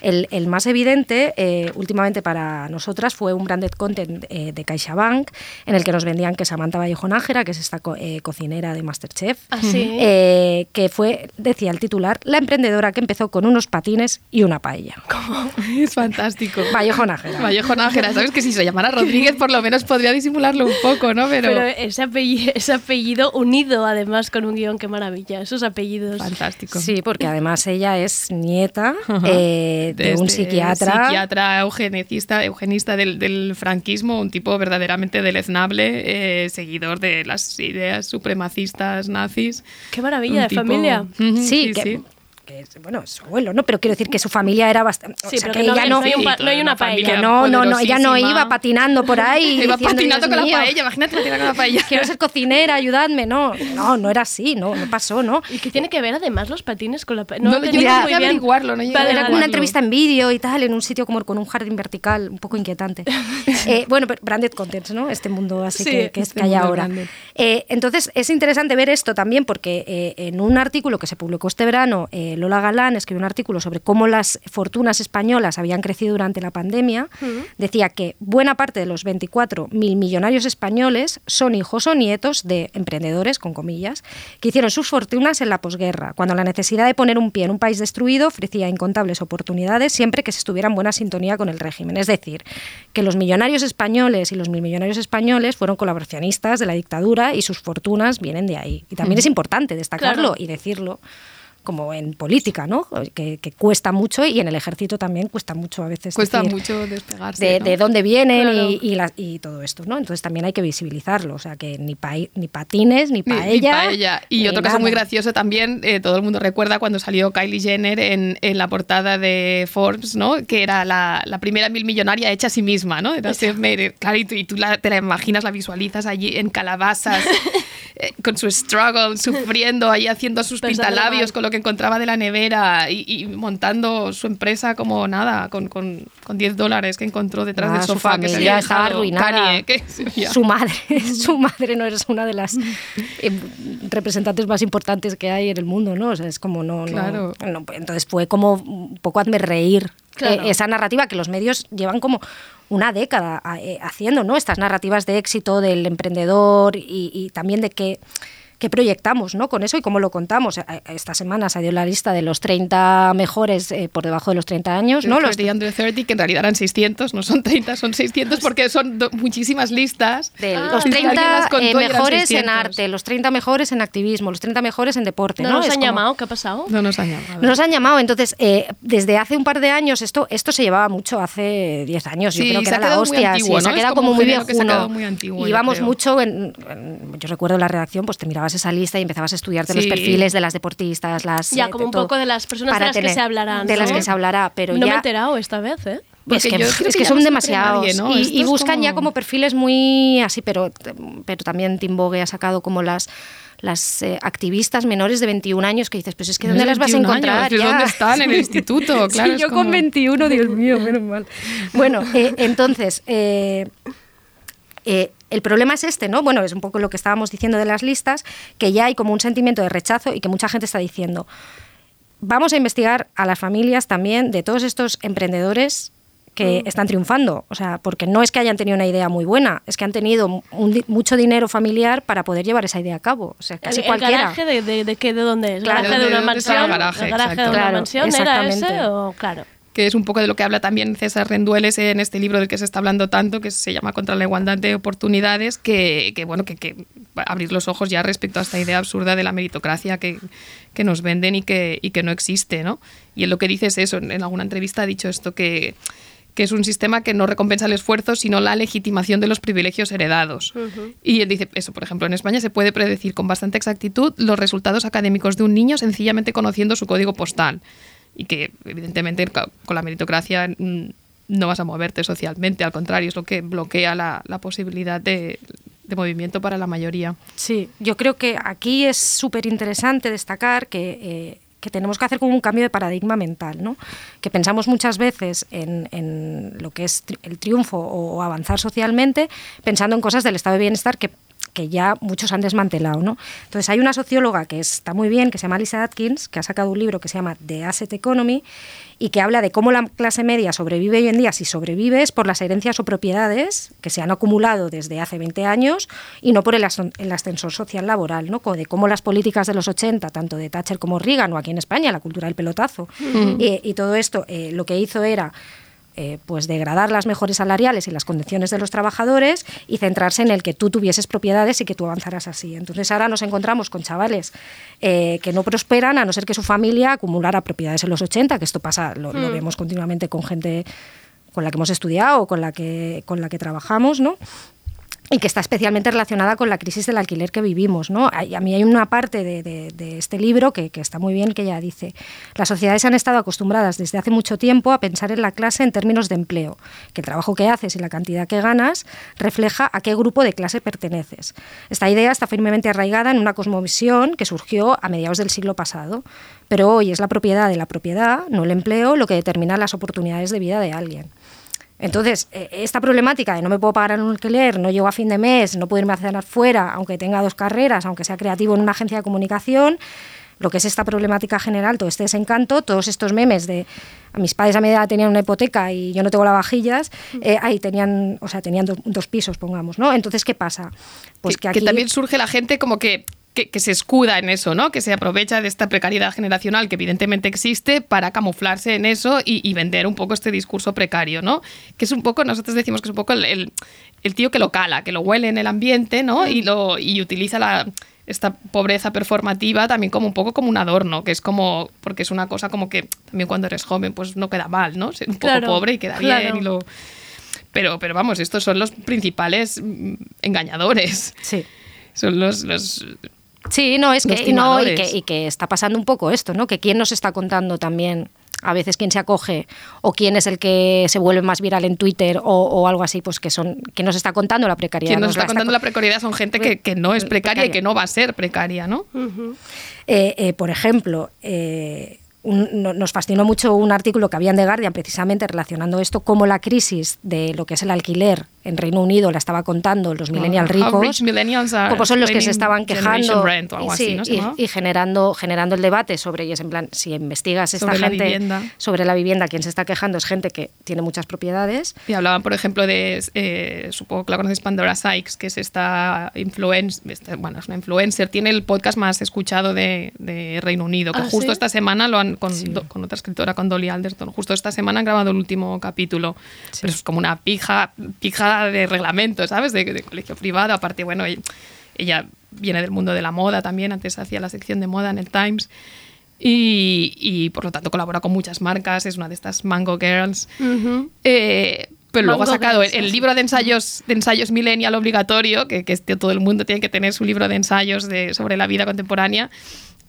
El, el más evidente eh, últimamente para nosotras fue un branded content eh, de CaixaBank en el que nos vendían que Samantha Vallejo Nájera, que es esta co eh, cocinera de Masterchef, ¿Ah, sí? Eh, que fue, decía el titular, la emprendedora que empezó con unos patines y una paella. ¿Cómo? <laughs> Es fantástico. Vallejo Nájera. Vallejo Nájera, ¿sabes? Que si se llamara Rodríguez por lo menos podría disimularlo un poco, ¿no? Pero, Pero ese, apellido, ese apellido unido además con un guion, qué maravilla, esos apellidos. Fantástico. Sí, porque además ella es nieta eh, de, un este psiquiatra. Psiquiatra eugenicista, eugenista del, del, franquismo, un tipo verdaderamente deleznable, eh, seguidor de las ideas supremacistas nazis. Qué maravilla de tipo... familia. Sí, sí, que, sí que es, bueno, es su abuelo, ¿no? Pero quiero decir que su familia era bastante. Sí, o sea, pero que, que ella no, no, hay, un no hay una paella. Que no, no, no, ella no iba patinando por ahí. <laughs> iba patinando con mío, la paella, imagínate patinar con la <laughs> paella. Quiero ser cocinera, ayudadme. No, no, no era así, no, no pasó, ¿no? ¿Y qué tiene que ver además los patines con la paella? No, no yo no muy averiguarlo, no Era como una entrevista en vídeo y tal, en un sitio como con un jardín vertical, un poco inquietante. <laughs> eh, bueno, branded contents, ¿no? Este mundo así sí, que, que, es, este que hay ahora. Eh, entonces, es interesante ver esto también porque eh, en un artículo que se publicó este verano, eh, Lola Galán escribió un artículo sobre cómo las fortunas españolas habían crecido durante la pandemia, uh -huh. decía que buena parte de los 24 mil millonarios españoles son hijos o nietos de emprendedores, con comillas, que hicieron sus fortunas en la posguerra, cuando la necesidad de poner un pie en un país destruido ofrecía incontables oportunidades siempre que se estuviera en buena sintonía con el régimen. Es decir, que los millonarios españoles y los mil millonarios españoles fueron colaboracionistas de la dictadura y sus fortunas vienen de ahí. Y también uh -huh. es importante destacarlo claro. y decirlo como en política, ¿no? Que, que, cuesta mucho y en el ejército también cuesta mucho a veces. Cuesta decir, mucho despegarse. De, ¿no? de dónde vienen claro. y, y, la, y, todo esto, ¿no? Entonces también hay que visibilizarlo, o sea, que ni, pa, ni patines, ni paella. Ni, ni paella. Y ni otra cosa muy graciosa también, eh, todo el mundo recuerda cuando salió Kylie Jenner en, en, la portada de Forbes, ¿no? Que era la, la primera mil millonaria hecha a sí misma, ¿no? Self-made. Claro, y tú, y tú la, te la imaginas, la visualizas allí en calabazas. <laughs> Eh, con su struggle, <laughs> sufriendo ahí haciendo sus pintalabios con lo que encontraba de la nevera y, y montando su empresa como nada, con, con, con 10 dólares que encontró detrás ah, del sofá su que se había estaba arruinada. Kanye, que su madre, <laughs> su madre no es una de las eh, representantes más importantes que hay en el mundo, ¿no? O sea, es como no, claro. no, no entonces fue como un poco hazme reír eh, esa narrativa que los medios llevan como una década eh, haciendo, ¿no? Estas narrativas de éxito del emprendedor y también de que qué proyectamos ¿no? con eso y cómo lo contamos. Esta semana se dio la lista de los 30 mejores eh, por debajo de los 30 años. ¿no? Los 30 under 30, que en realidad eran 600, no son 30, son 600 porque son muchísimas listas. De ah, los 30 eh, mejores en arte, los 30 mejores en activismo, los 30 mejores en deporte. ¿No, ¿no? nos es han como... llamado? ¿Qué ha pasado? No nos han llamado. No nos han llamado. Entonces, eh, desde hace un par de años, esto, esto se llevaba mucho, hace 10 años. Sí, Yo creo que se era la hostia. Antiguo, sí, ¿no? se ha quedado como, como muy viejuno. Muy antiguo, Íbamos mucho, en, en, yo recuerdo la redacción, pues te mirabas esa lista y empezabas a estudiarte los perfiles de las deportistas, las Ya, eh, como un todo, poco de las personas de para las que se hablarán. de las que se hablará, pero no me he enterado esta vez, ¿eh? es que, Porque yo creo es que son no demasiados. nadie, ¿no? Y, buscan como- ya como perfiles muy así, pero, pero también Tim Bogue ha sacado como las las eh, activistas menores de 21 años que dices, pues es que ¿dónde las vas a 21 encontrar? ¿Dónde están? En el instituto, <laughs> claro. Sí, yo como- con 21, Dios mío, menos mal. Bueno, eh, entonces, eh, el problema es este, ¿no? Bueno, es un poco lo que estábamos diciendo de las listas, que ya hay como un sentimiento de rechazo y que mucha gente está diciendo, vamos a investigar a las familias también de todos estos emprendedores que están triunfando. O sea, porque no es que hayan tenido una idea muy buena, es que han tenido un mucho dinero familiar para poder llevar esa idea a cabo. O sea, casi ¿El, el cualquiera. garaje de, de, de qué, de dónde es? Claro, ¿Garaje de de una mansión? el garaje, ¿El garaje de una Claro, mansión era ese o claro? Que es un poco de lo que habla también César Rendueles en este libro del que se está hablando tanto, que se llama Contra la igualdad de oportunidades, que, que, bueno, que, que abrir los ojos ya respecto a esta idea absurda de la meritocracia que, que nos venden y que, y que no existe, ¿no? Y en lo que dice es eso, en alguna entrevista ha dicho esto que que es un sistema que no recompensa el esfuerzo, sino la legitimación de los privilegios heredados. Y él dice eso, por ejemplo, en España se puede predecir con bastante exactitud los resultados académicos de un niño sencillamente conociendo su código postal. Y que, evidentemente, con la meritocracia mm, no vas a moverte socialmente, al contrario, es lo que bloquea la, la posibilidad de, de movimiento para la mayoría. Sí, yo creo que aquí es súper interesante destacar que, eh, que tenemos que hacer como un cambio de paradigma mental, ¿no? que pensamos muchas veces en, en lo que es el triunfo o avanzar socialmente, pensando en cosas del estado de bienestar que que ya muchos han desmantelado. ¿no? Entonces hay una socióloga que está muy bien, que se llama Lisa Atkins, que ha sacado un libro que se llama The Asset Economy y que habla de cómo la clase media sobrevive hoy en día, si sobrevive es por las herencias o propiedades que se han acumulado desde hace 20 años y no por el, ascensor social laboral, ¿no? De cómo las políticas de los 80, tanto de Thatcher como Reagan o aquí en España, la cultura del pelotazo, y, y todo esto eh, lo que hizo era eh, pues degradar las mejores salariales y las condiciones de los trabajadores y centrarse en el que tú tuvieses propiedades y que tú avanzaras así. Entonces ahora nos encontramos con chavales eh, que no prosperan a no ser que su familia acumulara propiedades en los 80, que esto pasa, lo, lo Mm. vemos continuamente con gente con la que hemos estudiado con la que, con la que trabajamos, ¿no? Y que está especialmente relacionada con la crisis del alquiler que vivimos. ¿no? Hay- A mí hay una parte de, de- de este libro que, que está muy bien, que ella dice, las sociedades han estado acostumbradas desde hace mucho tiempo a pensar en la clase en términos de empleo, que el trabajo que haces y la cantidad que ganas refleja a qué grupo de clase perteneces. Esta idea está firmemente arraigada en una cosmovisión que surgió a mediados del siglo pasado, pero hoy es la propiedad de la propiedad, no el empleo, lo que determina las oportunidades de vida de alguien. Entonces, eh, esta problemática de no me puedo pagar un alquiler, no llego a fin de mes, no puedo irme a cenar fuera, aunque tenga dos carreras, aunque sea creativo en una agencia de comunicación, lo que es esta problemática general, todo este desencanto, todos estos memes de a mis padres a mi edad tenían una hipoteca y yo no tengo lavavajillas, eh, ahí tenían, o sea, tenían do- dos pisos, pongamos, ¿no? Entonces, ¿qué pasa? Pues que, que, aquí que también surge la gente como que, que, que se escuda en eso, ¿no? Que se aprovecha de esta precariedad generacional que evidentemente existe para camuflarse en eso y, y vender un poco este discurso precario, ¿no? Que es un poco, nosotros decimos que es un poco el, el- el tío que lo cala, que lo huele en el ambiente, ¿no? Y, lo, y utiliza la esta pobreza performativa también como un poco como un adorno, que es como, porque es una cosa como que también cuando eres joven pues no queda mal, ¿no? Ser un poco pobre y queda claro. bien y lo... Pero, pero vamos, estos son los principales mm, engañadores. Sí. Son los, los Sí, no, es que, no, y, que, y que está pasando un poco esto, ¿no? Que quién nos está contando también a veces quién se acoge o quién es el que se vuelve más viral en Twitter o, o algo así, pues que son quién nos está contando la precariedad. Quien nos está contando co- la precariedad son gente que, que no es precaria y que no va a ser precaria, ¿no? Eh, eh, por ejemplo, eh, un- no- nos fascinó mucho un artículo que había en The Guardian precisamente relacionando esto, cómo la crisis de lo que es el alquiler en Reino Unido la estaba contando los millennials ricos, millennials are como son los que se estaban quejando Rent o algo y, así, sí, ¿no y- y generando, generando el debate sobre, y es en plan, si investigas esta Sobre la gente vivienda. sobre la vivienda, quien se está quejando es gente que tiene muchas propiedades. Y hablaban, por ejemplo, de, eh, supongo que la conoces, Pandora Sykes, que es esta influencer, bueno, es una influencer, tiene el podcast más escuchado de, de Reino Unido, que Ah, justo ¿sí? esta semana lo han, con, do- con otra escritora, con Dolly Alderton, justo esta semana han grabado el último capítulo. Pero es como una pija, pija de reglamento, ¿sabes? De, de colegio privado, aparte, bueno, ella, ella viene del mundo de la moda también, antes hacía la sección de moda en el Times. Y, y, por lo tanto colabora con muchas marcas, es una de estas Mango Girls. Eh, pero luego ha Mango sacado el, Girls, el libro de ensayos, de ensayos millennial obligatorio, que, que este- todo el mundo tiene que tener su libro de ensayos de, sobre la vida contemporánea.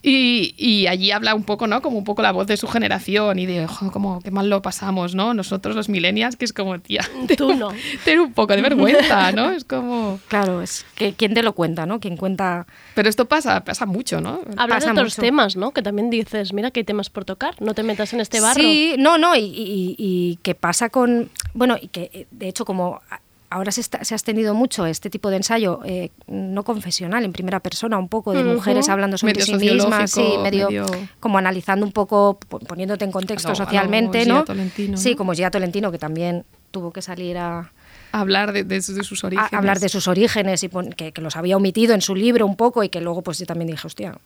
Y, y allí habla un poco, ¿no? Como un poco la voz de su generación y de, "Jo, como qué mal lo pasamos, ¿no? Nosotros los millennials, que es como, tía, Tú no. tener un poco de vergüenza, ¿no? Es como... Claro, es que quién te lo cuenta, ¿no? Quien cuenta. Pero esto pasa, pasa mucho, ¿no? Hablar de otros mucho. temas, ¿no? Que también dices, mira que hay temas por tocar, no te metas en este barro. Sí, no, no, y, y- y que pasa con. Bueno, y que de hecho, como ahora se, está- se ha extendido mucho este tipo de ensayo eh, no confesional, en primera persona, un poco de mujeres hablando sobre Medio sí mismas, sí, medio, medio- como analizando un poco, po- poniéndote en contexto socialmente, Gia ¿no? Tolentino, Sí, ¿no? como Gia Tolentino, que también tuvo que salir a, Hablar de, de sus- de sus a orígenes. hablar de sus orígenes y pon- que, que los había omitido en su libro un poco y que luego pues yo también dije, hostia,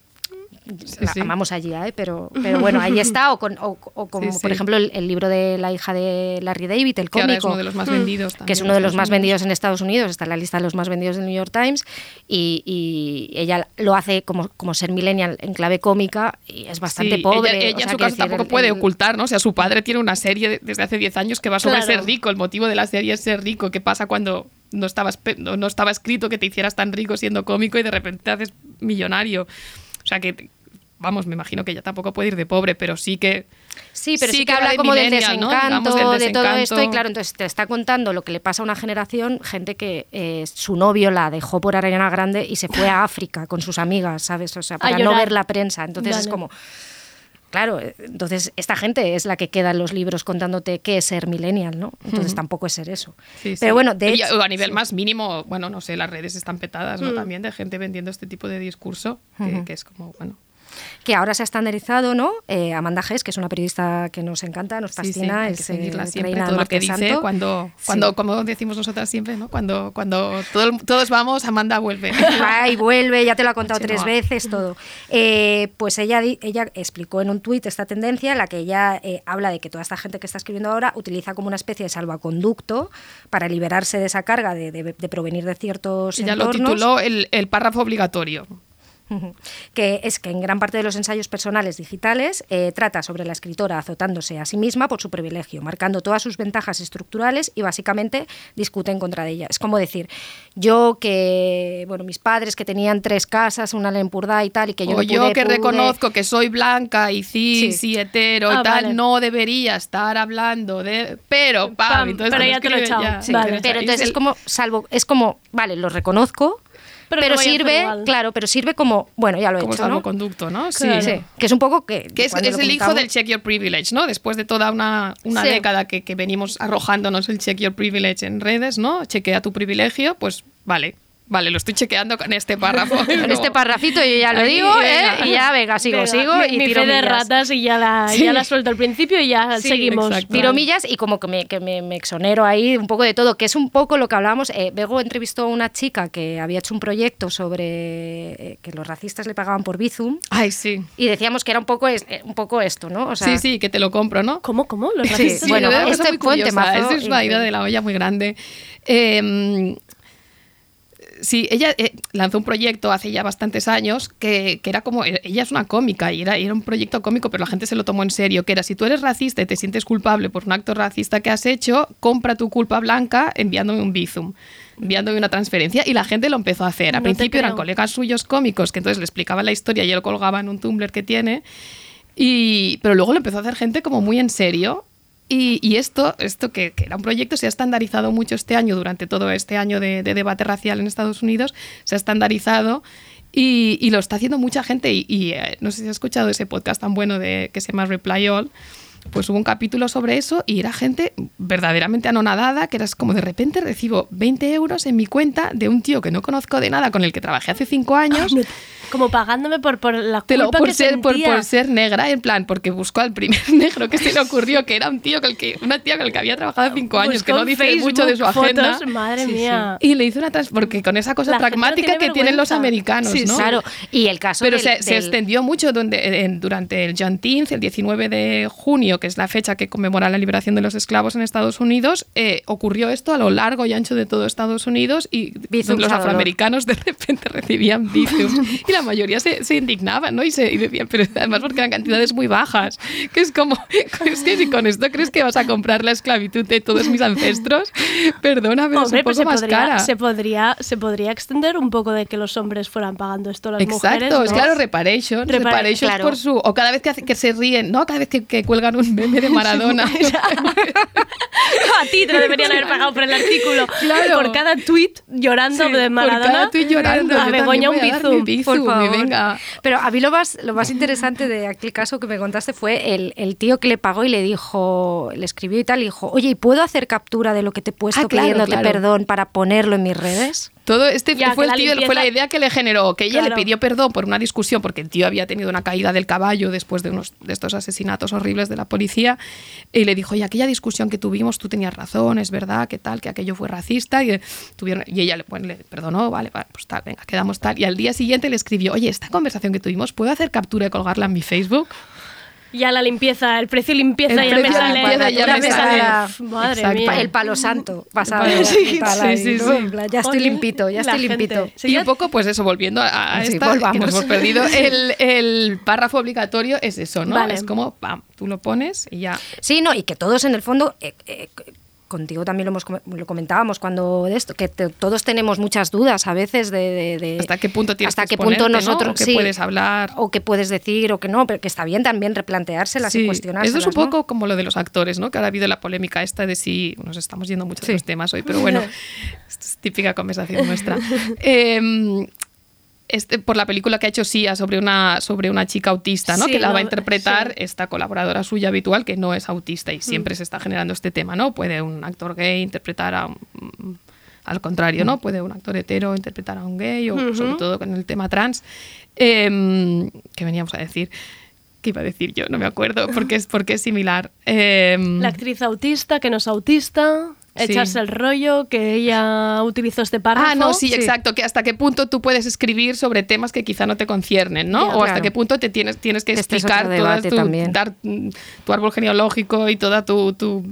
la sí. amamos allí, ¿eh? pero, pero bueno, ahí está, o, con, o, o como Sí, por sí. ejemplo el, el libro de la hija de Larry David, el Que cómico, es uno de los más vendidos que es también uno de los más vendidos en Estados Unidos, está en la lista de los más vendidos del New York Times, y, y ella lo hace como, como ser millennial en clave cómica, y es bastante Sí, pobre. Ella, ella o sea, en su caso tampoco el- puede el- ocultar, ¿no? O sea, su padre tiene una serie de- desde hace 10 años que va sobre Claro. ser rico. El motivo de la serie es ser rico. ¿Qué pasa cuando no estaba, no estaba escrito que te hicieras tan rico siendo cómico y de repente te haces millonario? O sea, que, vamos, me imagino que ella tampoco puede ir de pobre, pero sí que... Sí, pero sí, Sí que que habla de como del ¿no? desencanto, Digamos, del de todo desencanto. esto, y claro, entonces te está contando lo que le pasa a una generación, gente que eh, su novio la dejó por Ariana Grande y se fue a África con sus amigas, ¿sabes? O sea, para no ver la prensa. Entonces es como... Claro, eh, entonces esta gente es la que queda en los libros contándote qué es ser millennial, ¿no? Entonces tampoco es ser eso. Sí, Pero sí. bueno, de hecho... a nivel más mínimo, bueno, no sé, las redes están petadas, ¿no? Mm. También de gente vendiendo este tipo de discurso, que, que es como, bueno... que ahora se ha estandarizado, ¿no? Eh, Amanda Hess, que es una periodista que nos encanta, nos Sí, sí, fascina, hay que es eh, siempre, todo lo que dice, Santo. cuando, Sí. cuando como decimos nosotras siempre, ¿no? Cuando, cuando todo todos vamos, Amanda vuelve. <laughs> Va y vuelve, ya te lo ha contado tres veces, todo. Eh, pues ella, ella explicó en un tuit esta tendencia, en la que ella eh, habla de que toda esta gente que está escribiendo ahora utiliza como una especie de salvaconducto para liberarse de esa carga de, de- de provenir de ciertos Ella lo entornos. tituló el, el párrafo obligatorio. <laughs> Que es que en gran parte de los ensayos personales digitales eh, trata sobre la escritora azotándose a sí misma por su privilegio, marcando todas sus ventajas estructurales y básicamente discute en contra de ella. Es como decir, yo que, bueno, mis padres que tenían tres casas, una en Empurdá y tal, y que yo o no yo pude- que pude- reconozco que soy blanca y cis Sí. y hetero Ah, y tal, vale. no debería estar hablando de... Pero, pam, Pam, entonces pero ya te lo he echado. ya. Sí, Vale. pero entonces es como, salvo, es como, vale, lo reconozco, Pero sirve, claro, pero sirve como, bueno, ya lo he como hecho, ¿no? salvoconducto, ¿no? Sí. Sí, sí, que es un poco que... Que es, el hijo del check your privilege, ¿no? Después de toda una, una Sí. década que, que venimos arrojándonos el check your privilege en redes, ¿no? Chequea tu privilegio, pues vale. Vale, lo estoy chequeando con este párrafo. <laughs> Con este <laughs> parrafito yo ya lo Aquí, digo, venga. ¿eh? Y ya, venga, sigo, Venga, sigo mi, y mi tiro fe de millas. ratas y ya la, Sí. ya la suelto al principio y ya Sí, seguimos. exacto. Tiro millas y como que me, que me, me exonero ahí un poco de todo, que es un poco lo que hablábamos. Eh, Bego entrevistó a una chica que había hecho un proyecto sobre eh, que los racistas le pagaban por Bizum Ay, sí. y decíamos que era un poco, es- eh, un poco esto, ¿no? O sea, sí, sí, que te lo compro, ¿no? ¿Cómo, cómo? Los <laughs> Sí, racistas. bueno, es una cosa este muy fue un esa es una idea de la olla muy grande. Eh, sí, ella eh, lanzó un proyecto hace ya bastantes años que, que era como, eh, ella es una cómica y era, era un proyecto cómico, pero la gente se lo tomó en serio, que era si tú eres racista y te sientes culpable por un acto racista que has hecho, compra tu culpa blanca enviándome un bizum enviándome una transferencia y la gente lo empezó a hacer. Al No principio eran colegas suyos cómicos que entonces le explicaban la historia y él lo colgaba en un Tumblr que tiene. Y, pero luego lo empezó a hacer gente como muy en serio. Y, y esto, esto que, que era un proyecto, se ha estandarizado mucho este año, durante todo este año de, de debate racial en Estados Unidos, se ha estandarizado y, y lo está haciendo mucha gente. Y, y, eh, no sé si has escuchado ese podcast tan bueno de, que se llama Reply All. Pues hubo un capítulo sobre eso y era gente verdaderamente anonadada, que era como de repente recibo 20 euros en mi cuenta de un tío que no conozco de nada, con el que trabajé hace 5 años. <laughs> Como pagándome por, por la culpa Te lo, por, que ser, por, sentía. por ser negra, en plan, porque buscó al primer <laughs> negro que se le ocurrió, que era un tío con el que, una tía con el que había trabajado cinco años, Buscó que no dice Facebook mucho de su agenda. fotos, madre Sí, sí. mía. Y le hizo una trans porque con esa cosa La no pragmática tiene que tienen los americanos, Sí, ¿no? claro. Y el caso Pero del- se, extendió mucho donde, en- durante el Juneteenth, el 19 de junio junio, que es la fecha que conmemora la liberación de los esclavos en Estados Unidos, eh, ocurrió esto a lo largo y ancho de todo Estados Unidos y Bizums los afroamericanos de repente recibían bizums y la mayoría se, se indignaban, ¿no? Y, se, y decían, pero además porque eran cantidades muy bajas, que es como, <laughs> es que si con esto crees que vas a comprar la esclavitud de todos mis ancestros, perdona, pero Hombre, es un pues poco más podría, cara. se, podría, se podría extender un poco de que los hombres fueran pagando esto a las mujeres. Exacto, ¿no? es claro, reparation. Repara- reparation claro. por su. O cada vez que, hace- que se ríen, ¿no? Cada vez que, que cuelgan un meme de <laughs> Maradona. <laughs> <laughs> a ti te lo deberían haber pagado por el artículo. Claro. Por cada tweet llorando Sí, de por Maradona. cada tuit llorando, A Begoña un bizum, bizum, por favor. venga. Pero a mí lo más, lo más interesante de aquel caso que me contaste fue el, el tío que le pagó y le dijo, le escribió y tal, y dijo, oye, ¿y puedo hacer captura de lo que te he puesto Ah, claro, pidiéndote claro. perdón para ponerlo en mis redes? Todo este Ya, fue, el la tío, limpieza- fue la idea que le generó, que ella Claro. le pidió perdón por una discusión, porque el tío había tenido una caída del caballo después de unos de estos asesinatos horribles de la policía, y le dijo, oye, aquella discusión que tuvimos, tú tenías razón, es verdad, que tal, que aquello fue racista, y, eh, tuvieron, y ella le, bueno, le perdonó, vale, vale, pues tal, venga, quedamos tal, y al día siguiente le escribió, oye, esta conversación que tuvimos, ¿puedo hacer captura y colgarla en mi Facebook? Ya la limpieza, el precio limpieza El ya me precio de sale. limpieza ya me sale. Uf, Madre Exacto. mía. El palo santo pasado. Sí, ahí, sí, ¿no? sí. Ya estoy limpito, ya la estoy limpito. Y ya- un poco, pues eso, volviendo a, a Sí, esta, volvamos. que nos hemos perdido, <laughs> el, el párrafo obligatorio es eso, ¿no? Vale. Es como, pam, tú lo pones y ya. Sí, no, y que todos en el fondo, eh, eh, contigo también lo, hemos, lo comentábamos cuando de esto, que te- todos tenemos muchas dudas a veces de, de- de- ¿Hasta qué punto tienes hasta que qué punto nosotros O que sí, puedes hablar. o que puedes decir o que no, pero que está bien también replanteárselas y Sí, cuestionárselas. Eso es un ¿no? poco como lo de los actores, ¿no? Que ahora ha habido la polémica esta de si nos estamos yendo mucho de los temas hoy, pero bueno, <laughs> esto es típica conversación nuestra. Eh, este, por la película que ha hecho Sia sobre una, sobre una chica autista, ¿no? Sí, que la va a interpretar sí. esta colaboradora suya habitual que no es autista y siempre Mm. se está generando este tema, ¿no? Puede un actor gay interpretar a un- al contrario, ¿no? Puede un actor hetero interpretar a un gay o sobre todo con el tema trans. Eh, ¿Qué veníamos a decir? ¿Qué iba a decir yo? No me acuerdo porque es, porque es similar. Eh, La actriz autista, que no es autista, Sí. echarse el rollo, que ella utilizó este párrafo. Ah, no, sí, exacto. Que hasta qué punto tú puedes escribir sobre temas que quizá no te conciernen, ¿no? Ya, o hasta qué punto te tienes, tienes que Este es explicar toda tu, dar tu árbol genealógico y toda tu, tu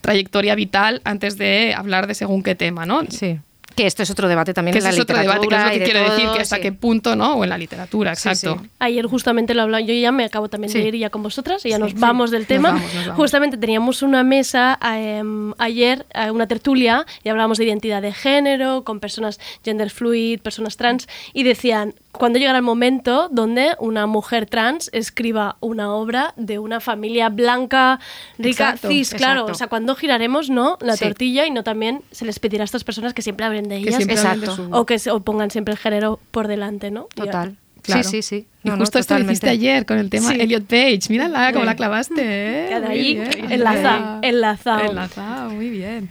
trayectoria vital antes de hablar de según qué tema, ¿no? Sí. Que esto es otro debate también Que en la es otro debate, que es lo literatura que y de quiero decir, que hasta sí. qué punto, ¿no? O en la literatura, exacto. sí. Ayer justamente lo hablaba, yo ya me acabo también Sí. de ir ya con vosotras y ya Sí, nos sí. vamos del Nos tema. vamos, nos vamos. Justamente teníamos una mesa em, ayer, eh, una tertulia, y hablábamos de identidad de género, con personas gender fluid, personas trans, y decían, cuando llegará el momento donde una mujer trans escriba una obra de una familia blanca, rica, Exacto, cis, claro, exacto. o sea, cuando giraremos, ¿no? La Sí. tortilla y no también se les pedirá a estas personas que siempre hablen de Que ellas. de su- O que se, o pongan siempre el género por delante, ¿no? Total. Claro. Sí, sí, sí. Y no, justo esto lo hiciste ayer con el tema Sí. Elliot Page. Mírala, cómo la clavaste. ¿eh? Queda Muy ahí, enlaza- muy bien.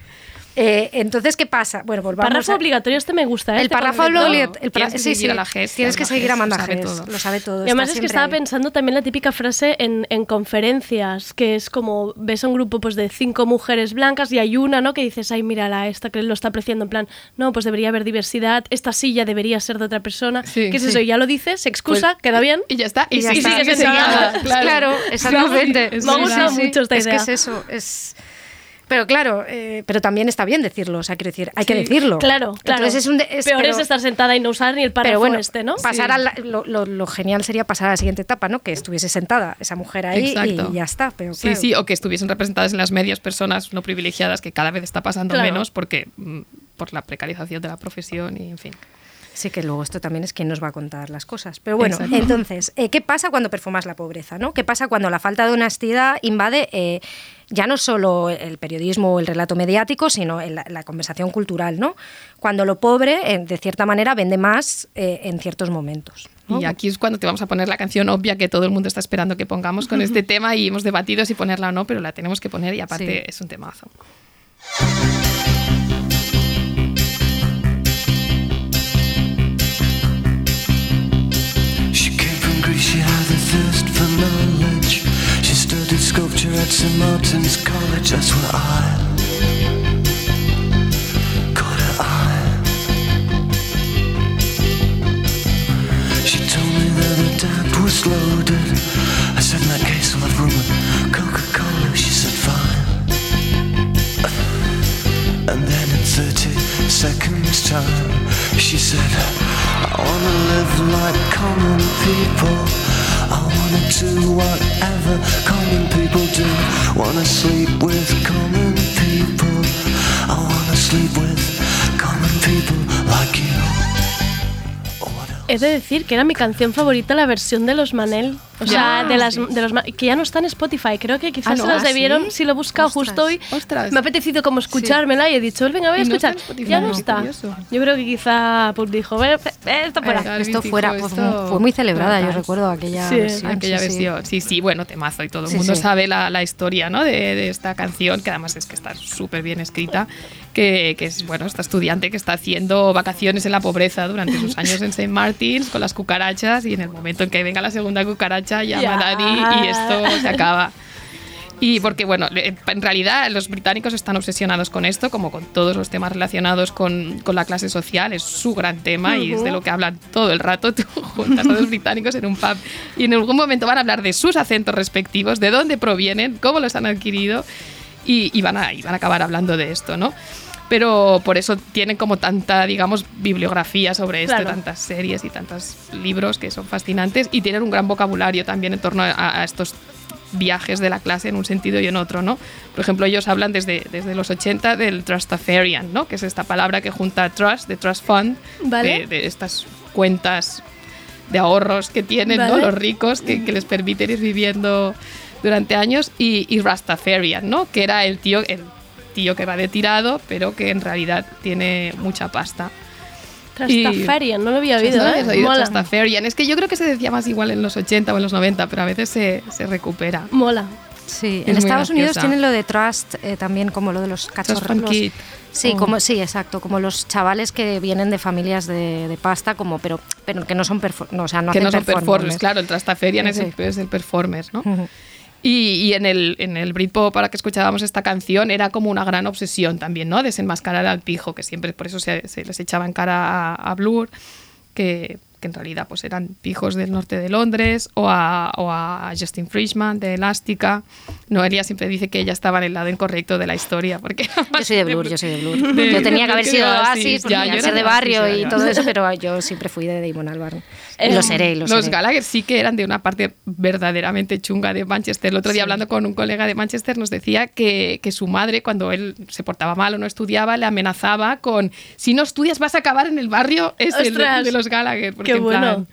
Eh, entonces, ¿qué pasa? Bueno, volvamos Párrafo a- obligatorio este me gusta, ¿eh? El Este párrafo obligatorio. el sí, sí. a la Tienes que seguir a sabe Gess, todo. Lo sabe todo. Y además es que estaba ahí. pensando también la típica frase en, en conferencias, que es como ves a un grupo pues, de cinco mujeres blancas y hay una ¿no? que dices, ay, mírala, esta que lo está apreciando en plan, no, pues debería haber diversidad, esta silla debería ser de otra persona. Sí, ¿Qué es sí. eso? Y ya lo dices, se excusa, Pues- queda bien. Y ya está. Y, Y ya está. Y sentada. Claro, <laughs> exactamente. Me ha gustado mucho esta es idea. que es eso, es... Pero claro, eh, pero también está bien decirlo, o sea, quiero decir, hay que decirlo. Claro, claro. Entonces es un... de- es- Peor pero- es estar sentada y no usar ni el párrafo pero bueno, este, ¿no? pasar Sí. a la- lo, lo- lo genial sería pasar a la siguiente etapa, ¿no? Que estuviese sentada esa mujer ahí Exacto. y ya está. Pero Sí, claro. sí, o que estuviesen representadas en las medias personas no privilegiadas, que cada vez está pasando Claro. menos porque mm, por la precarización de la profesión y en fin. Sí, que luego esto también es quien nos va a contar las cosas. Pero bueno, Exacto. entonces, eh, ¿qué pasa cuando perfumas la pobreza? ¿no? ¿Qué pasa cuando la falta de honestidad invade eh, ya no solo el periodismo o el relato mediático, sino la, conversación cultural? ¿no? Cuando lo pobre, eh, de cierta manera, vende más en ciertos momentos. ¿no? Y aquí es cuando te vamos a poner la canción obvia que todo el mundo está esperando que pongamos con este tema y hemos debatido si ponerla o no, pero la tenemos que poner y aparte Sí. es un temazo. She had a thirst for knowledge. She studied sculpture at St. Martin's College, that's where I caught her eye. She told me that her dad was loaded. I said, in that case, I'll have rum And then in 30 seconds time She said I wanna live like common people. I wanna do whatever common people do. Wanna sleep with common people. I wanna sleep with common people like you He de decir que era mi canción favorita la versión de los Manel. O sea, Ya, de las sí. de los que ya no está en Spotify. Creo que quizás Ah, ¿no? se las ¿Ah, debieron. sí? Si lo he buscado justo hoy, ostras. me ha apetecido como escuchármela y he dicho, venga, voy a no escuchar. ya no está. curioso. Yo creo que quizá pues dijo, "Ve, ve, esto fuera. Garvin Esto fuera, pues, esto- fue muy celebrada, yo recuerdo aquella Sí, versión. aquella sí, sí. versión. Sí, sí, bueno, temazo y todo el mundo sí. sabe la, la historia ¿no? de, de esta canción, que además es que está súper bien escrita, que, que es bueno, esta estudiante que está haciendo vacaciones en la pobreza durante sus años en St. Martins con las cucarachas y en el momento en que venga la segunda cucaracha llama Ya. a Daddy y esto se acaba. Y porque, bueno, en realidad los británicos están obsesionados con esto, como con todos los temas relacionados con, con la clase social, es su gran tema y es de lo que hablan todo el rato. Tú juntas a los británicos en un pub y en algún momento van a hablar de sus acentos respectivos, de dónde provienen, cómo los han adquirido y, y van, a, y van a acabar hablando de esto, ¿no? Pero por eso tienen como tanta, digamos, bibliografía sobre esto, Claro. tantas series y tantos libros que son fascinantes y tienen un gran vocabulario también en torno a, a estos viajes de la clase en un sentido y en otro, ¿no? Por ejemplo, ellos hablan desde, desde los 80 del Trustafarian, ¿no? Que es esta palabra que junta trust, de trust fund, Vale. de, de estas cuentas de ahorros que tienen ¿no? Vale. los ricos que, que les permiten ir viviendo durante años y, y Rastafarian, ¿no? Que era el tío, el tío que va de tirado, pero que en realidad tiene mucha pasta. Trastafarian, no lo había oído, ¿No ¿eh? oído Mola. Trastafarian? Es que yo creo que se decía más igual en los 80 o en los 90, pero a veces se, se recupera. Mola. Sí, Es en Estados Unidos tienen lo de trust eh, también como lo de los cachorros. Sí, Oh. como sí, exacto, como los chavales que vienen de familias de, de pasta, como pero pero que no son perfor- no, o sea, no que hacen no son performers, claro, el Trastafarian es, Sí. el, es el performer, ¿no? Y, y en, el, en el Britpop, para que escuchábamos esta canción, era como una gran obsesión también, ¿no? Desenmascarar al pijo, que siempre por eso se, les echaba en cara a, a Blur, que, que en realidad pues eran pijos del norte de Londres, o a, o a Justin Frischman de Elástica. Noelia siempre dice que ella estaba en el lado incorrecto de la historia, porque... Yo soy de Blur, yo soy de Blur. De- yo tenía que haber sido de Oasis, porque ya, tenía yo que ser era de barrio y todo eso, pero yo siempre fui de Damon Albarn. Eh, lo seré, lo los seré. Gallagher sí que eran de una parte verdaderamente chunga de Manchester. El otro día hablando con un colega de Manchester nos decía que, que su madre cuando él se portaba mal o no estudiaba le amenazaba con si no estudias vas a acabar en el barrio ese el de, de los Gallagher. Porque Qué en bueno. plan-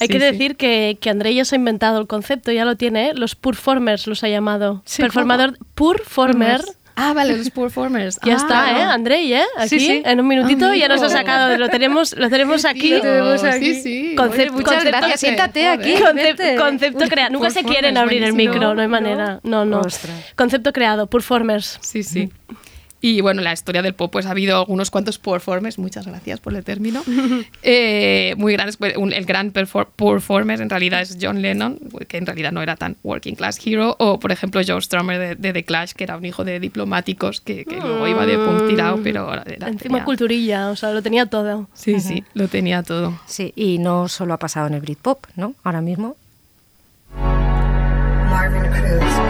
Hay Sí, que sí. decir que, que André ya se ha inventado el concepto, ya lo tiene, ¿eh? los performers los ha llamado. Sí, Performador, performer. Ah, vale, los performers. Ya Ah. está, ¿eh? Andrei, ¿eh? Aquí, Sí, sí. en un minutito, Amigo. ya nos ha sacado. Lo tenemos, lo tenemos aquí. Lo tenemos aquí. Sí, sí. Concep- Oye, muchas concepto- gracias, siéntate aquí, concepto creado. Nunca se quieren abrir el micro, no hay manera. No, no. Ostras. Concepto creado, performers. Sí, sí. Y bueno, la historia del pop, pues ha habido algunos cuantos performers, muchas gracias por el término, <laughs> eh, muy grandes. pues, un- el gran perfor- performer en realidad es John Lennon, que en realidad no era tan working class hero, o por ejemplo Joe Strummer de, de The Clash, que era un hijo de diplomáticos que, que luego iba de punk tirado, pero era- Encima tenía- culturilla, o sea, lo tenía todo. Sí, sí, lo tenía todo. Sí, y no solo ha pasado en el Britpop, ¿no? Ahora mismo. Marvin Cruz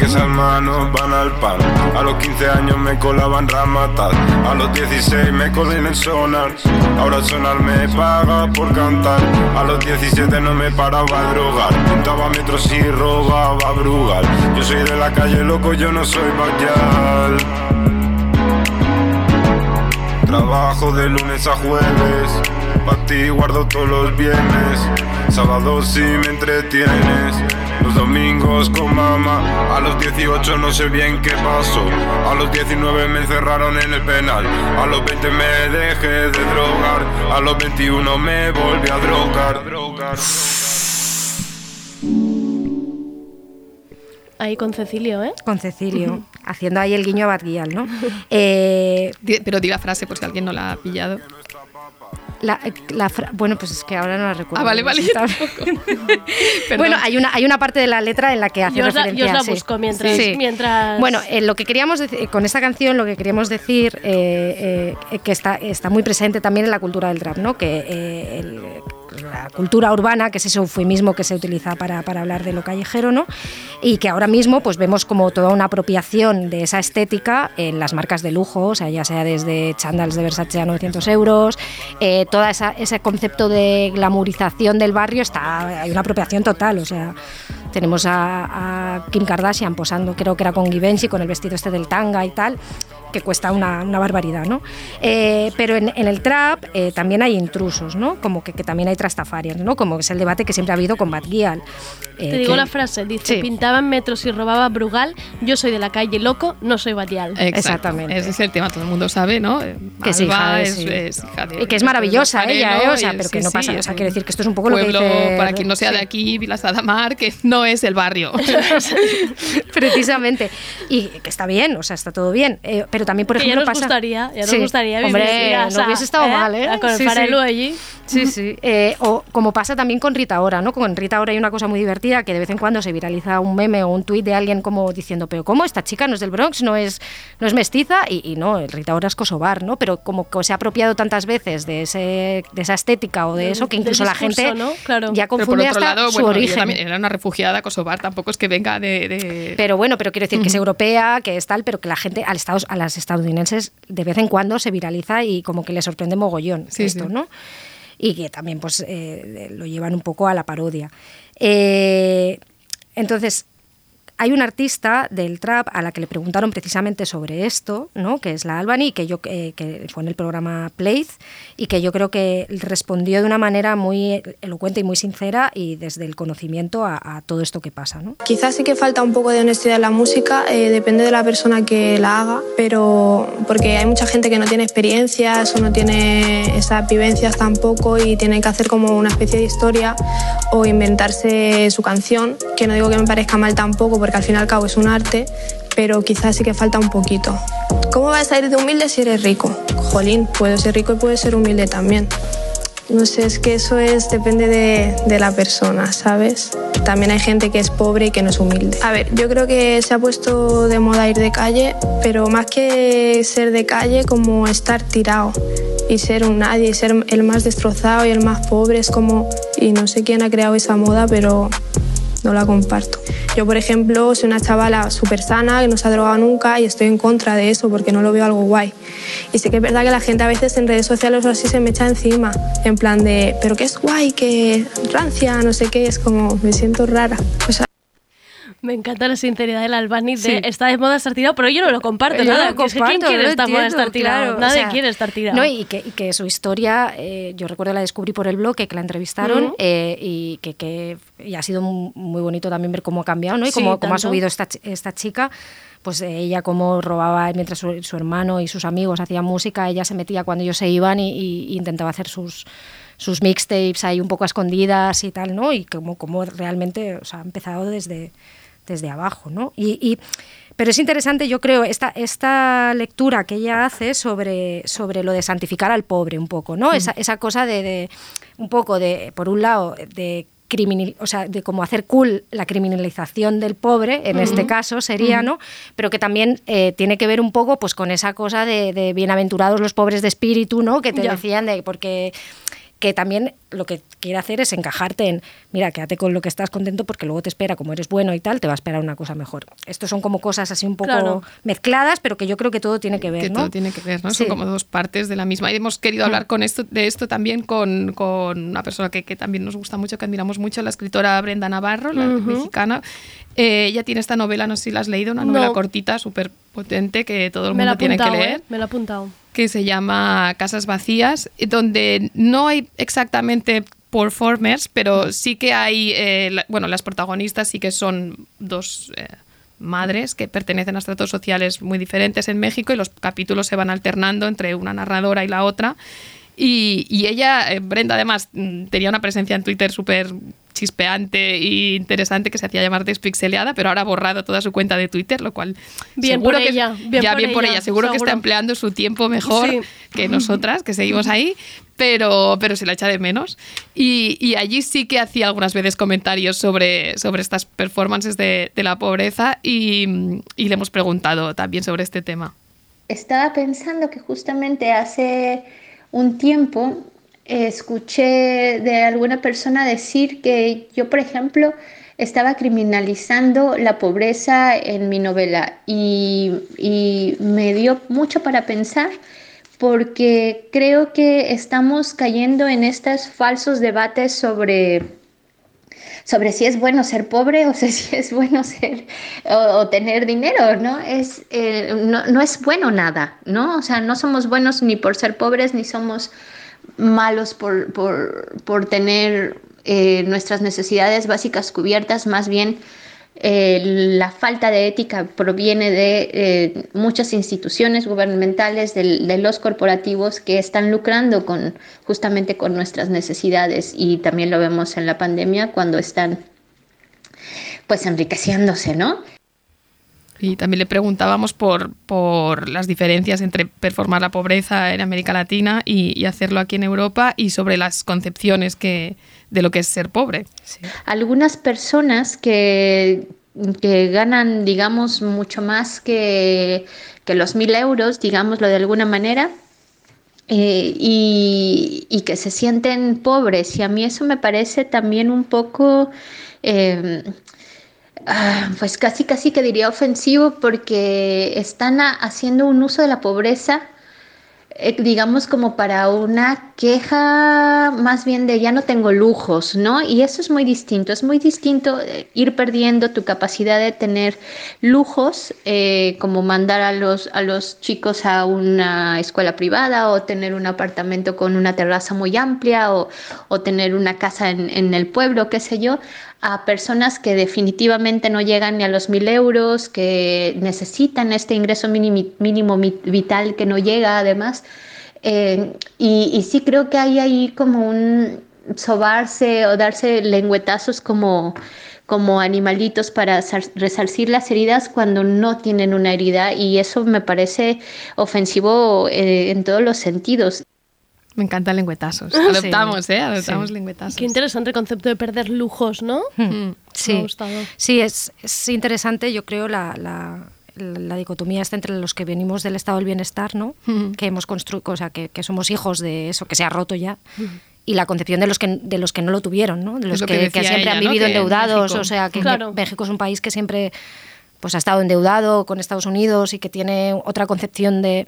que esas manos van al pan. A los 15 años me colaban ramatas. A los 16 me colé en el sonar. Ahora sonar me paga por cantar. A los 17 no me paraba a drogar. Pintaba metros y robaba Brugal. Yo soy de la calle, loco, yo no soy bacall. Trabajo de lunes a jueves. Pa' ti guardo todos los bienes. Sábados si me entretienes. Los domingos con mamá. A los 18 no sé bien qué pasó. A los 19 me encerraron en el penal. A los 20 me dejé de drogar. A los 21 me volví a drogar. Ahí con Cecilio, ¿eh? Con Cecilio, <laughs> haciendo ahí el guiño a Bad Gyal, ¿no? <laughs> Eh, Pero di la frase por si alguien no la ha pillado. La, bueno, pues es que ahora no la recuerdo. Ah, vale, vale. Está- <laughs> bueno, hay una, hay una parte de la letra en la que hace Yo la- referencia. yo os la sí. busco mientras- Sí. mientras- Bueno, eh, lo que queríamos decir, con esta canción lo que queríamos decir eh, eh, que está, está muy presente también en la cultura del trap, ¿no? Que eh, el- la cultura urbana, que es ese eufemismo que se utiliza para, para hablar de lo callejero, ¿no? Y que ahora mismo pues vemos como toda una apropiación de esa estética en las marcas de lujo, o sea, ya sea desde chandals de Versace a 900 euros, eh, todo ese concepto de glamurización del barrio, está, hay una apropiación total, o sea, tenemos a, a Kim Kardashian posando, creo que era con Givenchy, con el vestido este del tanga y tal, que cuesta una, una barbaridad, ¿no? Eh, pero en, en el trap eh, también hay intrusos, ¿no? Como que, que también hay trastafarians, ¿no? Como que es el debate que siempre ha habido con Bad Gyal. Eh, Te digo que- la frase, dice, Sí. pintaba en metros y robaba Brugal, yo soy de la calle loco, no soy batial. Exactamente. Ese es el tema, todo el mundo sabe, ¿no? Eh, Que es hija de- es, sí. es hija de- Y que es maravillosa ella, ¿eh? O sea, pero que sí, no pasa. sí, o sea, es quiero decir que esto es un poco lo que pueblo, dice. para quien no sea de aquí, Vilas Adamar, que no es el barrio. <laughs> Precisamente. Y que está bien, o sea, está todo bien. Eh, pero también, por Que ya ejemplo, nos pasa. gustaría, ya nos Sí. gustaría vivir Hombre, casa, no hubiese estado ¿eh? mal, ¿eh? Con el sí. allí. Sí, sí. Eh, o como pasa también con Rita Ora, ¿no? Con Rita Ora hay una cosa muy divertida que de vez en cuando se viraliza un meme o un tuit de alguien como diciendo, pero ¿cómo? Esta chica no es del Bronx, no es, no es mestiza. Y, y no, Rita Ora es kosovar, ¿no? Pero como que se ha apropiado tantas veces de, ese, de esa estética o de eso que incluso la gente ¿no? Claro. ya Pero por confunde otro hasta lado, su bueno, ella origen. también era una refugiada kosovar, tampoco es que venga de... de- Pero bueno, pero quiero decir que es europea, que es tal, pero que la gente, al Estados, a las estadounidenses, de vez en cuando se viraliza y como que le sorprende mogollón Sí, esto, sí. ¿no? Y que también pues eh, lo llevan un poco a la parodia. Eh, entonces, hay una artista del trap a la que le preguntaron precisamente sobre esto, ¿no? que es la Albany, que, yo, eh, que fue en el programa Playth, y que yo creo que respondió de una manera muy elocuente y muy sincera y desde el conocimiento a, a todo esto que pasa. ¿no? Quizás sí que falta un poco de honestidad en la música, eh, depende de la persona que la haga, pero porque hay mucha gente que no tiene experiencias o no tiene esas vivencias tampoco y tiene que hacer como una especie de historia o inventarse su canción, que no digo que me parezca mal tampoco, porque al fin y al cabo es un arte, pero quizás sí que falta un poquito. ¿Cómo vas a ir de humilde si eres rico? Jolín, puedo ser rico y puedo ser humilde también. No sé, es que eso es depende de, de la persona, ¿sabes? También hay gente que es pobre y que no es humilde. A ver, yo creo que se ha puesto de moda ir de calle, pero más que ser de calle, como estar tirado y ser un nadie y ser el más destrozado y el más pobre, es como... Y no sé quién ha creado esa moda, pero no la comparto. Yo, por ejemplo, soy una chavala súper sana, que no se ha drogado nunca y estoy en contra de eso porque no lo veo algo guay. Y sé que es verdad que la gente a veces en redes sociales o así se me echa encima, en plan de, pero que es guay, que rancia, no sé qué, es como, me siento rara. O Me encanta la sinceridad del Albani de Sí. está de moda estar tirado, pero yo no lo comparto Yo nada. lo que es que comparto, ¿Quién quiere estar moda estar tirado? claro, o Nadie sea, quiere estar tirado. No, y que, y que su historia, eh, yo recuerdo la descubrí por el bloque que la entrevistaron Ujú. eh, y que, que- y ha sido mu- muy bonito también ver cómo ha cambiado, ¿no? Y Sí, cómo, cómo ha subido esta, esta chica. Pues eh, ella como robaba mientras su, su hermano y sus amigos hacían música, ella se metía cuando ellos se iban y, y- y intentaba hacer sus sus mixtapes ahí un poco a escondidas y tal, ¿no? Y como, como realmente o sea, ha empezado desde, desde abajo, ¿no? Y, y- pero es interesante, yo creo, esta, esta lectura que ella hace sobre, sobre lo de santificar al pobre un poco, ¿no? Esa, esa cosa de, de, un poco de, por un lado, de criminal, o sea, de como hacer cool la criminalización del pobre, en este caso sería. ¿no? Pero que también eh, tiene que ver un poco pues con esa cosa de, de bienaventurados los pobres de espíritu, ¿no? Que te Ya. decían de porque que también lo que quiere hacer es encajarte en, mira, quédate con lo que estás contento porque luego te espera, como eres bueno y tal, te va a esperar una cosa mejor. Estos son como cosas así un poco Claro. mezcladas, pero que yo creo que todo tiene que ver, que ¿no? todo tiene que ver, ¿no? Sí. Son como dos partes de la misma. Y hemos querido hablar con esto, de esto también con, con una persona que, que también nos gusta mucho, que admiramos mucho, la escritora Brenda Navarro, la mexicana. Eh, ella tiene esta novela, no sé si la has leído, una novela No. cortita, súper potente, que todo el me la mundo tiene que leer ¿eh? Me la he apuntado. que se llama Casas Vacías, y donde no hay exactamente performers, pero sí que hay, eh, bueno, las protagonistas sí que son dos eh, madres que pertenecen a estratos sociales muy diferentes en México y los capítulos se van alternando entre una narradora y la otra. Y, y ella, eh, Brenda, además, mm, tenía una presencia en Twitter súper chispeante e interesante que se hacía llamar Despixeleada, pero ahora ha borrado toda su cuenta de Twitter, lo cual Bien seguro por que ella, bien ya por bien por ella, ella, seguro, que está empleando su tiempo mejor Sí. que nosotras, que seguimos ahí, pero, pero se la echa de menos. Y, y allí sí que hacía algunas veces comentarios sobre, sobre estas performances de, de la pobreza y, y le hemos preguntado también sobre este tema. Estaba pensando que justamente hace un tiempo escuché de alguna persona decir que yo, por ejemplo, estaba criminalizando la pobreza en mi novela y, me dio mucho para pensar porque creo que estamos cayendo en estos falsos debates sobre sobre si es bueno ser pobre o <laughs> si es bueno ser o tener dinero, ¿no? Es, eh, no, no es bueno nada, ¿no? O sea, no somos buenos ni por ser pobres ni somos malos por, por, por tener eh, nuestras necesidades básicas cubiertas, más bien eh, la falta de ética proviene de eh, muchas instituciones gubernamentales, del- de, los corporativos que están lucrando con, justamente con nuestras necesidades y también lo vemos en la pandemia cuando están pues enriqueciéndose, ¿no? Y también le preguntábamos por, por las diferencias entre performar la pobreza en América Latina y, y hacerlo aquí en Europa y sobre las concepciones que, de lo que es ser pobre. algunas personas que, que ganan, digamos, mucho más que, que los mil euros, digámoslo de alguna manera, eh, y, y que se sienten pobres. Y a mí eso me parece también un poco, eh, pues casi, casi que diría ofensivo, porque están haciendo un uso de la pobreza eh, digamos como para una queja más bien de ya no tengo lujos, ¿no? Y eso es muy distinto, es muy distinto eh, ir perdiendo tu capacidad de tener lujos, eh, como mandar a los, a los chicos a una escuela privada o tener un apartamento con una terraza muy amplia o, o tener una casa en, en el pueblo, qué sé yo, a personas que definitivamente no llegan ni a los mil euros, que necesitan este ingreso mínimo, vital que no llega además. Eh, y, sí creo que hay ahí como un sobarse o darse lengüetazos como, como animalitos para sar- resarcir las heridas cuando no tienen una herida y eso me parece ofensivo eh, en todos los sentidos. Me encantan lengüetazos. Sí. Adoptamos, ¿eh? Adoptamos Sí. lengüetazos. Qué interesante el concepto de perder lujos, ¿no? Hmm. Sí, Me ha gustado. sí es, es interesante, yo creo, la, la- la dicotomía está entre los que venimos del estado del bienestar, ¿no? Que hemos construido, o sea, que, que somos hijos de eso, que se ha roto ya. Y la concepción de los que de los que no lo tuvieron, ¿no? De los lo que, que que decía siempre ella, han vivido endeudados, o sea, que Claro. México es un país que siempre pues ha estado endeudado con Estados Unidos y que tiene otra concepción de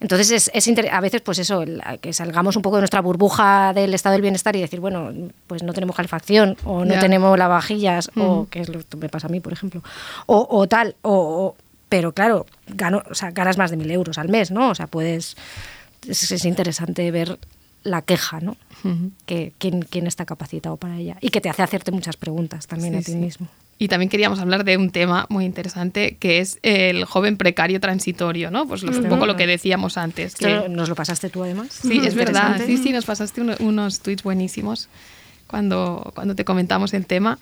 entonces es, es inter- a veces pues eso, el- que salgamos un poco de nuestra burbuja del estado del bienestar y decir, bueno, pues no tenemos calefacción o no tenemos lavavajillas o Ujú. que es lo que me pasa a mí, por ejemplo, o, o tal, o, o- pero claro, gano, o sea, ganas más de mil euros al mes, ¿no? O sea, puedes, es, es interesante ver la queja, ¿no? Que, quién, quién está capacitado para ella y que te hace hacerte muchas preguntas también Sí, a ti sí. mismo. Y también queríamos hablar de un tema muy interesante que es el joven precario transitorio, ¿no? Pues lo- un poco lo que decíamos antes. Que- nos lo pasaste tú además. Sí, es verdad. Sí, sí, nos pasaste uno- unos tweets buenísimos cuando, cuando te comentamos el tema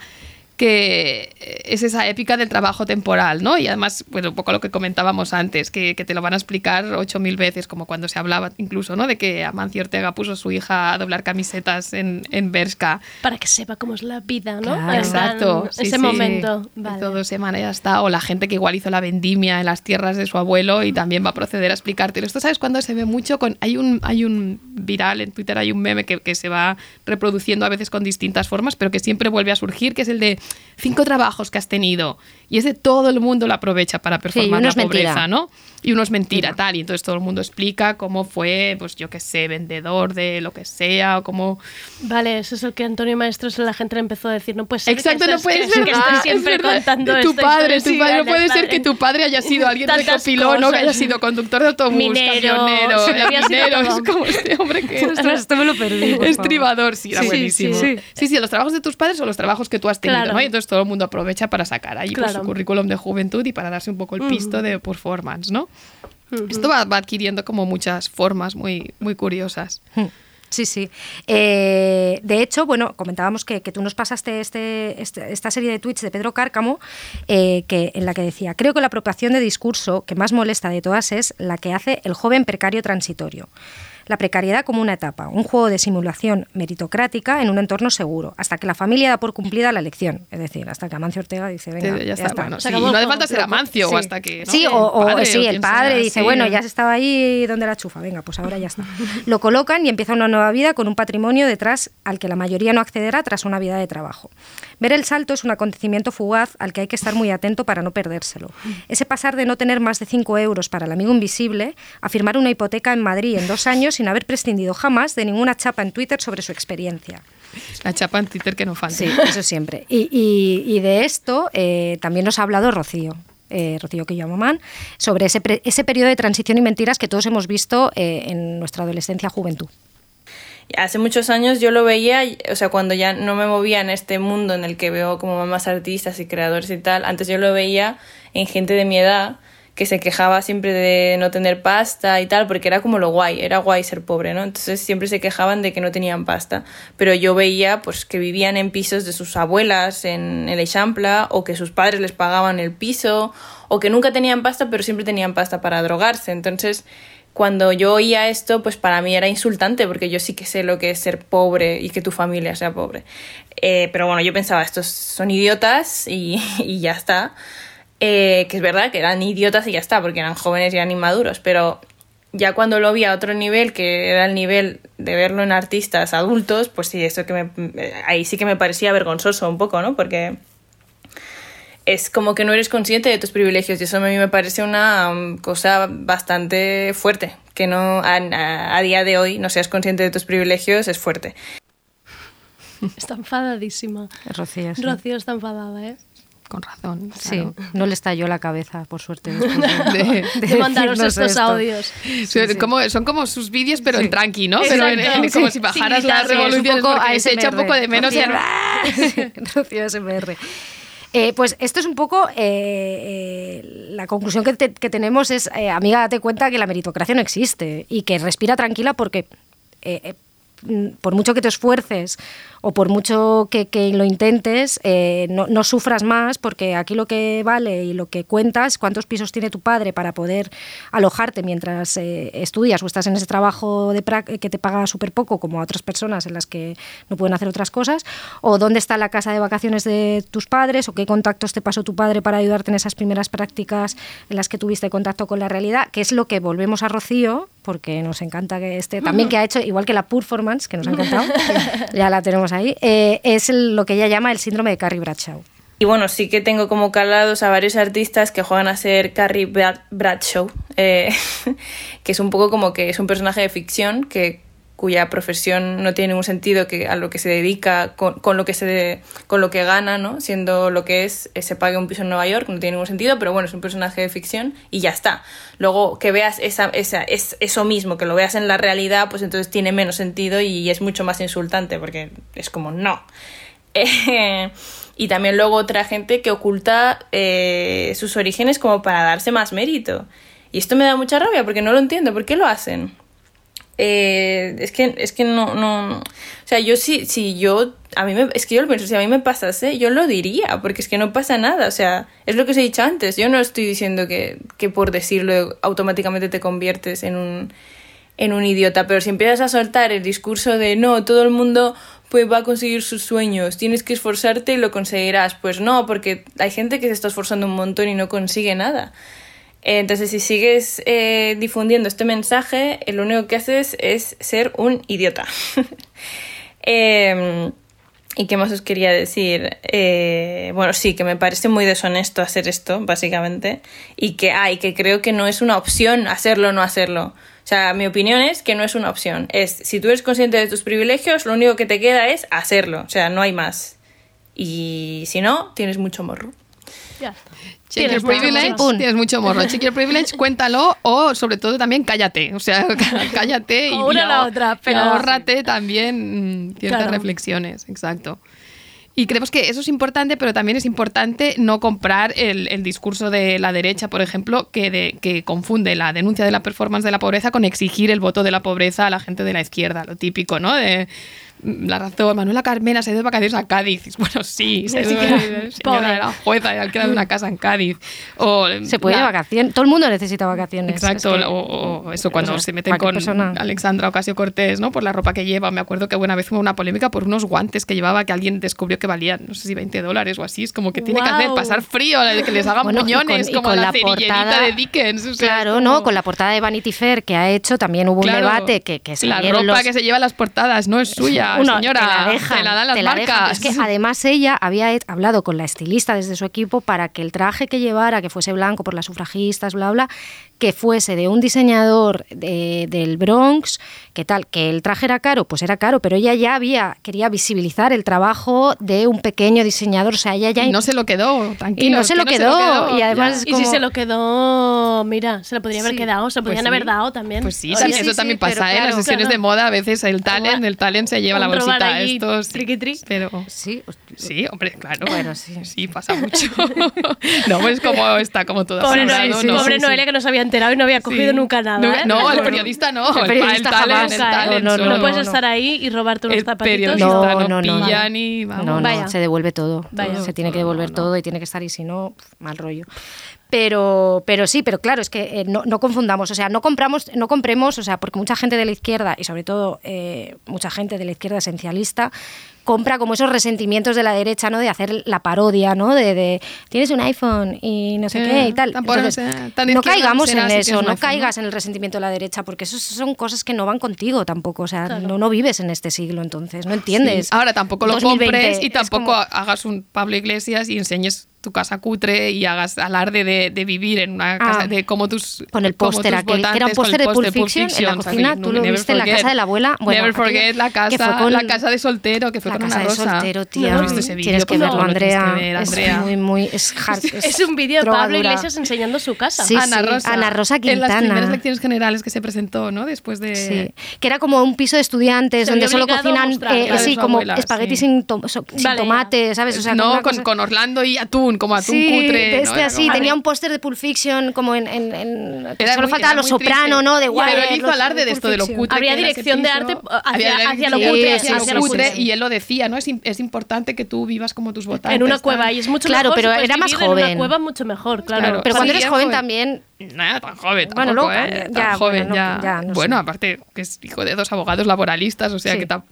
que es esa épica del trabajo temporal, ¿no? Y además, bueno, un poco lo que comentábamos antes, que, que te lo van a explicar ocho mil veces, como cuando se hablaba incluso, ¿no? De que Amancio Ortega puso a su hija a doblar camisetas en, en Bershka. Para que sepa cómo es la vida, ¿no? Claro. Exacto. sí, ese sí. momento. Y Vale. Todo se ya está. O la gente que igual hizo la vendimia en las tierras de su abuelo y también va a proceder a explicártelo. Esto, ¿sabes cuándo se ve mucho? Con, hay, un, hay un viral en Twitter, hay un meme que, que se va reproduciendo a veces con distintas formas, pero que siempre vuelve a surgir, que es el de cinco trabajos que has tenido. Y ese todo el mundo lo aprovecha para performar la es mentira. pobreza, ¿no? Y uno es mentira, tal. Y entonces todo el mundo explica cómo fue, pues yo qué sé, vendedor de lo que sea, o cómo... Vale, eso es el que Antonio Maestros la gente le empezó a decir. No puede ser que Exacto, esto no es- puede que, ser que estoy es siempre contando De tu esto, padre, tu padre. No puede ser que tu padre haya sido alguien Tantas recopiló, ¿no? Que haya sido conductor de autobús, Minero, camionero, <laughs> minero. Es como este hombre que <laughs> Ostras, esto me lo perdí. Estribador, sí, era Sí, buenísimo. sí. Sí, sí, los trabajos de tus padres o los trabajos que tú has tenido, Claro. ¿no? Y entonces todo el mundo aprovecha para sacar ahí pues, Claro. Su currículum de juventud y para darse un poco el pisto de performance, ¿no? Esto va, va adquiriendo como muchas formas muy, muy curiosas. Sí, sí. Eh, de hecho, bueno, comentábamos que, que tú nos pasaste este, este- esta serie de tweets de Pedro Cárcamo, eh, que, en la que decía, creo que la apropiación de discurso que más molesta de todas es la que hace el joven precario transitorio. La precariedad como una etapa, un juego de simulación meritocrática en un entorno seguro, hasta que la familia da por cumplida la lección. Es decir, hasta que Amancio Ortega dice, venga, ya está. Bueno, Se sí, acabó no hace falta ser Amancio o hasta que, ¿no? Sí, o, o- padre sí, o el padre sea, dice, sí. bueno, ya se estaba ahí donde la chufa, venga, pues ahora ya está. <laughs> Lo colocan y empieza una nueva vida con un patrimonio detrás al que la mayoría no accederá tras una vida de trabajo. Ver el salto es un acontecimiento fugaz al que hay que estar muy atento para no perdérselo. Ese pasar de no tener más de 5 euros para el amigo invisible a firmar una hipoteca en Madrid en dos años sin haber prescindido jamás de ninguna chapa en Twitter sobre su experiencia. La chapa en Twitter que no falta. Sí, eso siempre. Y, y- y de esto eh, también nos ha hablado Rocío. eh, Rocío Quillamamán, sobre ese, pre- ese periodo de transición y mentiras que todos hemos visto eh, en nuestra adolescencia juventud. Hace muchos años yo lo veía, o sea, cuando ya no me movía en este mundo en el que veo como más artistas y creadores y tal, antes yo lo veía en gente de mi edad que se quejaba siempre de no tener pasta y tal, porque era como lo guay, era guay ser pobre, ¿no? Entonces siempre se quejaban de que no tenían pasta, pero yo veía pues que vivían en pisos de sus abuelas en el Eixample o que sus padres les pagaban el piso o que nunca tenían pasta, pero siempre tenían pasta para drogarse. Entonces, cuando yo oía esto, pues para mí era insultante, porque yo sí que sé lo que es ser pobre y que tu familia sea pobre. Eh, pero bueno, yo pensaba, estos son idiotas y, <laughs> y ya está. Eh, que es verdad que eran idiotas y ya está, porque eran jóvenes y eran inmaduros, pero ya cuando lo vi a otro nivel, que era el nivel de verlo en artistas adultos, pues sí, eso que me, ahí sí que me parecía vergonzoso un poco, ¿no? Porque es como que no eres consciente de tus privilegios y eso a mí me parece una um, cosa bastante fuerte. Que no a, a- a día de hoy no seas consciente de tus privilegios es fuerte. Está enfadadísima. Rocío, sí. Rocío está enfadada, ¿eh? Con razón. Sí, no le estalló la cabeza, por suerte. <laughs> de, De- De mandaros estos esto. audios. Son, Como, son como sus vídeos, pero en tranqui, ¿no? Pero en- en- como si bajaras las revoluciones poco porque se echa un poco de menos y <laughs> Rocío, SMR. Eh, pues esto es un poco, eh, eh, la conclusión que, te- que tenemos es, eh, amiga, date cuenta que la meritocracia no existe y que respira tranquila porque eh, eh, mm, por mucho que te esfuerces o por mucho que, que lo intentes, eh, no, no sufras más porque aquí lo que vale y lo que cuentas, cuántos pisos tiene tu padre para poder alojarte mientras eh, estudias o estás en ese trabajo de prac- que te paga súper poco, como a otras personas en las que no pueden hacer otras cosas, o dónde está la casa de vacaciones de tus padres, o qué contactos te pasó tu padre para ayudarte en esas primeras prácticas en las que tuviste contacto con la realidad, que es lo que volvemos a Rocío, porque nos encanta que esté, también que ha hecho, igual que la performance, que nos ha <laughs> encantado, ya la tenemos ahí, eh, es lo que ella llama el síndrome de Carrie Bradshaw. Y bueno, sí que tengo como calados a varios artistas que juegan a ser Carrie Brad- Bradshaw, eh, <laughs> que es un poco como que es un personaje de ficción que cuya profesión no tiene ningún sentido que a lo que se dedica con, con lo que se con lo que gana no siendo lo que es eh, se pague un piso en Nueva York no tiene ningún sentido pero bueno es un personaje de ficción y ya está luego que veas esa, esa, es, eso mismo que lo veas en la realidad pues entonces tiene menos sentido y es mucho más insultante porque es como no <laughs> y también luego otra gente que oculta eh, sus orígenes como para darse más mérito. Y esto me da mucha rabia porque no lo entiendo. ¿Por qué lo hacen? Eh, es que, es que no, no. O sea, yo sí, si yo. A mí me, es que yo lo pienso, si a mí me pasase, yo lo diría, porque es que no pasa nada. O sea, es lo que os he dicho antes. Yo no estoy diciendo que, que por decirlo automáticamente te conviertes en un, en un idiota, pero si empiezas a soltar el discurso de no, todo el mundo pues va a conseguir sus sueños, tienes que esforzarte y lo conseguirás, pues no, porque hay gente que se está esforzando un montón y no consigue nada. Eh, Entonces, si sigues eh, difundiendo este mensaje, eh, lo único que haces es ser un idiota. <laughs> Em, ¿Y qué más os quería decir? Eh, bueno, sí, que me parece muy deshonesto hacer esto, básicamente. Y que, ay, que creo que no es una opción hacerlo o no hacerlo. O sea, mi opinión es que no es una opción. Es, si tú eres consciente de tus privilegios, lo único que te queda es hacerlo. O sea, no hay más. Y si no, tienes mucho morro. Ya está. Tienes mucho privilege, tienes mucho morro. <laughs> Check privilege, cuéntalo o sobre todo también cállate. O sea, <laughs> cállate y, una la otra, pero- ahórrate también ciertas Claro. reflexiones. Exacto. Y creemos que eso es importante, pero también es importante no comprar el, el discurso de la derecha, por ejemplo, que, de- que confunde la denuncia de la performance de la pobreza con exigir el voto de la pobreza a la gente de la izquierda, lo típico, ¿no? De la razón, Manuela Carmena se ha ido de vacaciones a Cádiz. <laughs> Bueno, sí, se ha ido de- la jueza y ha quedado una casa en Cádiz. O, Se puede ir de la- vacaciones. Todo el mundo necesita vacaciones. Exacto, Es que- o, o eso cuando o sea, se meten con persona. Alexandra Ocasio Cortés, ¿no? Por la ropa que lleva. Me acuerdo que una vez hubo una polémica por unos guantes que llevaba que alguien descubrió que valían, no sé si 20 dólares o así. Es como que tiene que hacer pasar frío, que les hagan Bueno, y con- puñones, y como con la, la portada- de Dickens. o sea, Claro, como- ¿no? Con la portada de Vanity Fair que ha hecho también hubo Claro, un debate que, que La salieron ropa los- que se lleva las portadas no es suya, Uno, señora. te la dejan, te la dan las te la dejan, pero marcas. es que además ella había hablado con la estilista desde su equipo para que el traje que llevara, que fuese blanco por las sufragistas, bla, bla, que fuese de un diseñador de- del Bronx, que tal, que el traje era caro, pues era caro, pero ella ya había, quería visibilizar el trabajo de un pequeño diseñador, o sea, ella ya... Y no se lo quedó, tranquilo. Y no se lo quedó, y además es Y si se lo quedó, mira, se lo podría haber Sí. quedado, se lo Pues podrían sí. haber dado también. Pues sí, eso también pasa, ¿eh? En las sesiones de moda a veces el talent, el talent se lleva la bolsita. ahí, Esto sí, pero sí, sí, hombre, claro. Bueno, sí. Sí, pasa mucho. <laughs> no, pues como está como todo Pobre, Noelia, ¿no? pobre Sí, sí. Noelia que no se había enterado y no había cogido Sí. nunca nada. No, ¿eh? no, el periodista no, El periodista el talent, jamás. el talent, No, no, no puedes estar ahí y robarte unos El zapatitos. periodista No, no, no, no, pilla no. ni vamos. No, no, Vaya. se devuelve todo. Vaya. Se tiene que devolver todo y tiene que estar y si no, mal rollo. Pero, pero sí, pero claro, es que eh, no, no confundamos, o sea, no compramos, no compremos, o sea, porque mucha gente de la izquierda y sobre todo eh, mucha gente de la izquierda esencialista compra como esos resentimientos de la derecha, ¿no? De hacer la parodia, ¿no? De, de tienes un iPhone y no sé Eh, qué y tal. tampoco Entonces, tan no caigamos en eso, no iPhone, caigas en el resentimiento de la derecha, porque eso son cosas que no van contigo tampoco, o sea, no, no vives en este siglo, entonces, no entiendes. Sí. Ahora tampoco lo 2020 compres y tampoco como- hagas un Pablo Iglesias y enseñes tu casa cutre y hagas alarde de, de vivir en una Ah. casa de como tus Con el póster aquel, que era un póster de Pulp Fiction en la cocina, tú lo viste en la casa de la abuela. Bueno, never forget la casa, la casa de soltero que fue la casa de rosa. soltero, tía. ¿No has visto ese vídeo? Tienes que verlo, no, Andrea. que ver, Andrea. Es muy, muy... Es, hard, Es un vídeo de Pablo dura. Iglesias enseñando su casa. Sí, Ana sí, Rosa. Ana Rosa En las Quintana. primeras lecciones generales que se presentó, ¿no? Después de... Sí, que era como un piso de estudiantes Se donde solo cocinan, eh, sí, como abuela, espagueti sí. sin, so- Vale, ya. tomate, ¿sabes? O sea, no, con, cosa- con Orlando y atún, como atún Sí, cutre. ¿no? este Era así, como- tenía un póster de Pulp Fiction como en... solo muy- faltaba lo soprano. ¿no? De Pero guay. él hizo alarde de esto de lo cutre. Ese dirección de arte, hacia- Había lo cutre, hacia lo cutre. Y él lo decía, ¿no? Es, es importante que tú vivas como tus votantes. En una tal. cueva y es mucho Claro, mejor. pero si era más vivir En una joven. cueva mucho mejor, claro. Claro. Pero cuando Sí, eres joven joven. también... Nada, tan joven. Bueno, tampoco, luego, ¿eh? Tan ya, joven, bueno, ya. ya, no bueno, sé. aparte que es hijo de dos abogados laboralistas, o sea Sí. que ta-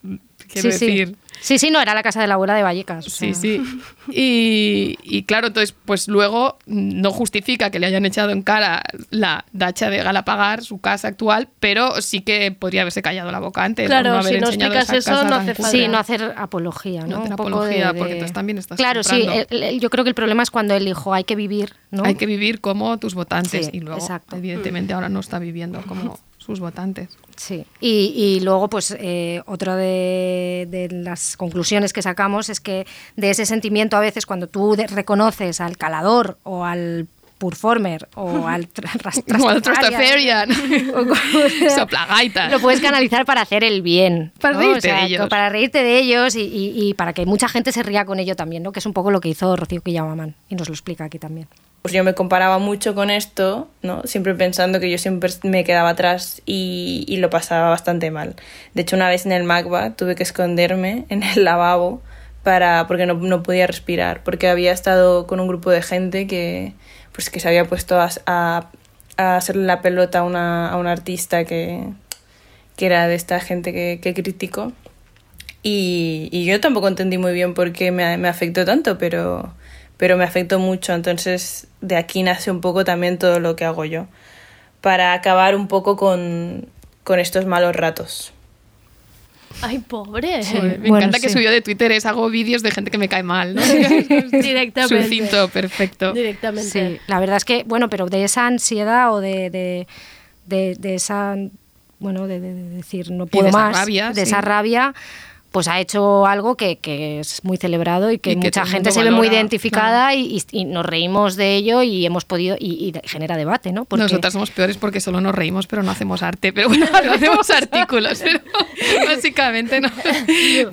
quiero Sí, sí. decir. Sí, sí, no, era la casa de la abuela de Vallecas. o Sí, sea. sí. Y, y claro, entonces, pues luego no justifica que le hayan echado en cara la dacha de Galapagar, su casa actual, pero sí que podría haberse callado la boca antes. Claro, no haber si no explicas eso, no hace cutre. falta. Sí, no hacer apología, ¿no? No hacer Un poco apología, de- porque entonces también estás Claro, sí, comprando. el- el- yo creo que el problema es cuando él dijo hay que vivir, ¿no? Hay que vivir como tus votantes Sí, y luego, exacto. evidentemente, ahora no está viviendo como <laughs> sus votantes. Sí, y, y luego, pues, eh, otra de, de las conclusiones que sacamos es que de ese sentimiento a veces cuando tú de- reconoces al calador o al performer <laughs> <laughs> o al Trastafarian, <laughs> Soplagaitas. lo puedes canalizar para hacer el bien. Para ¿no? reírte O sea, de ellos. Para reírte de ellos y, y- y para que mucha gente se ría con ello también, ¿no? Que es un poco lo que hizo Rocío Quillamaman y nos lo explica aquí también. Pues yo me comparaba mucho con esto, ¿no? Siempre pensando que yo siempre me quedaba atrás y, y lo pasaba bastante mal. De hecho, una vez en el MACBA tuve que esconderme <laughs> en el lavabo para, porque no, no podía respirar, porque había estado con un grupo de gente que, pues, que se había puesto a, a, a hacerle la pelota a una, a una artista que, que era de esta gente que, que critico. Y, y yo tampoco entendí muy bien por qué me, me afectó tanto, pero, pero me afectó mucho. Entonces, de aquí nace un poco también todo lo que hago yo, para acabar un poco con, con estos malos ratos. Ay, pobre. Joder, me Bueno, encanta que sí. subió de Twitter es hago vídeos de gente que me cae mal, ¿no? <laughs> <laughs> Directamente. Sucinto, perfecto. Directamente. Sí, la verdad es que, bueno, pero de esa ansiedad o de, de, de- de esa, bueno, de, de- de decir no puedo de esa más, rabia, de sí. esa rabia, pues ha hecho algo que, que es muy celebrado y que, Y que mucha gente se ve muy valora, identificada y, y- y nos reímos de ello y hemos podido y, y genera debate, ¿no? Porque- Nosotras somos peores porque solo nos reímos, pero no hacemos arte. Pero bueno, <laughs> no hacemos artículos. Pero <laughs> básicamente no.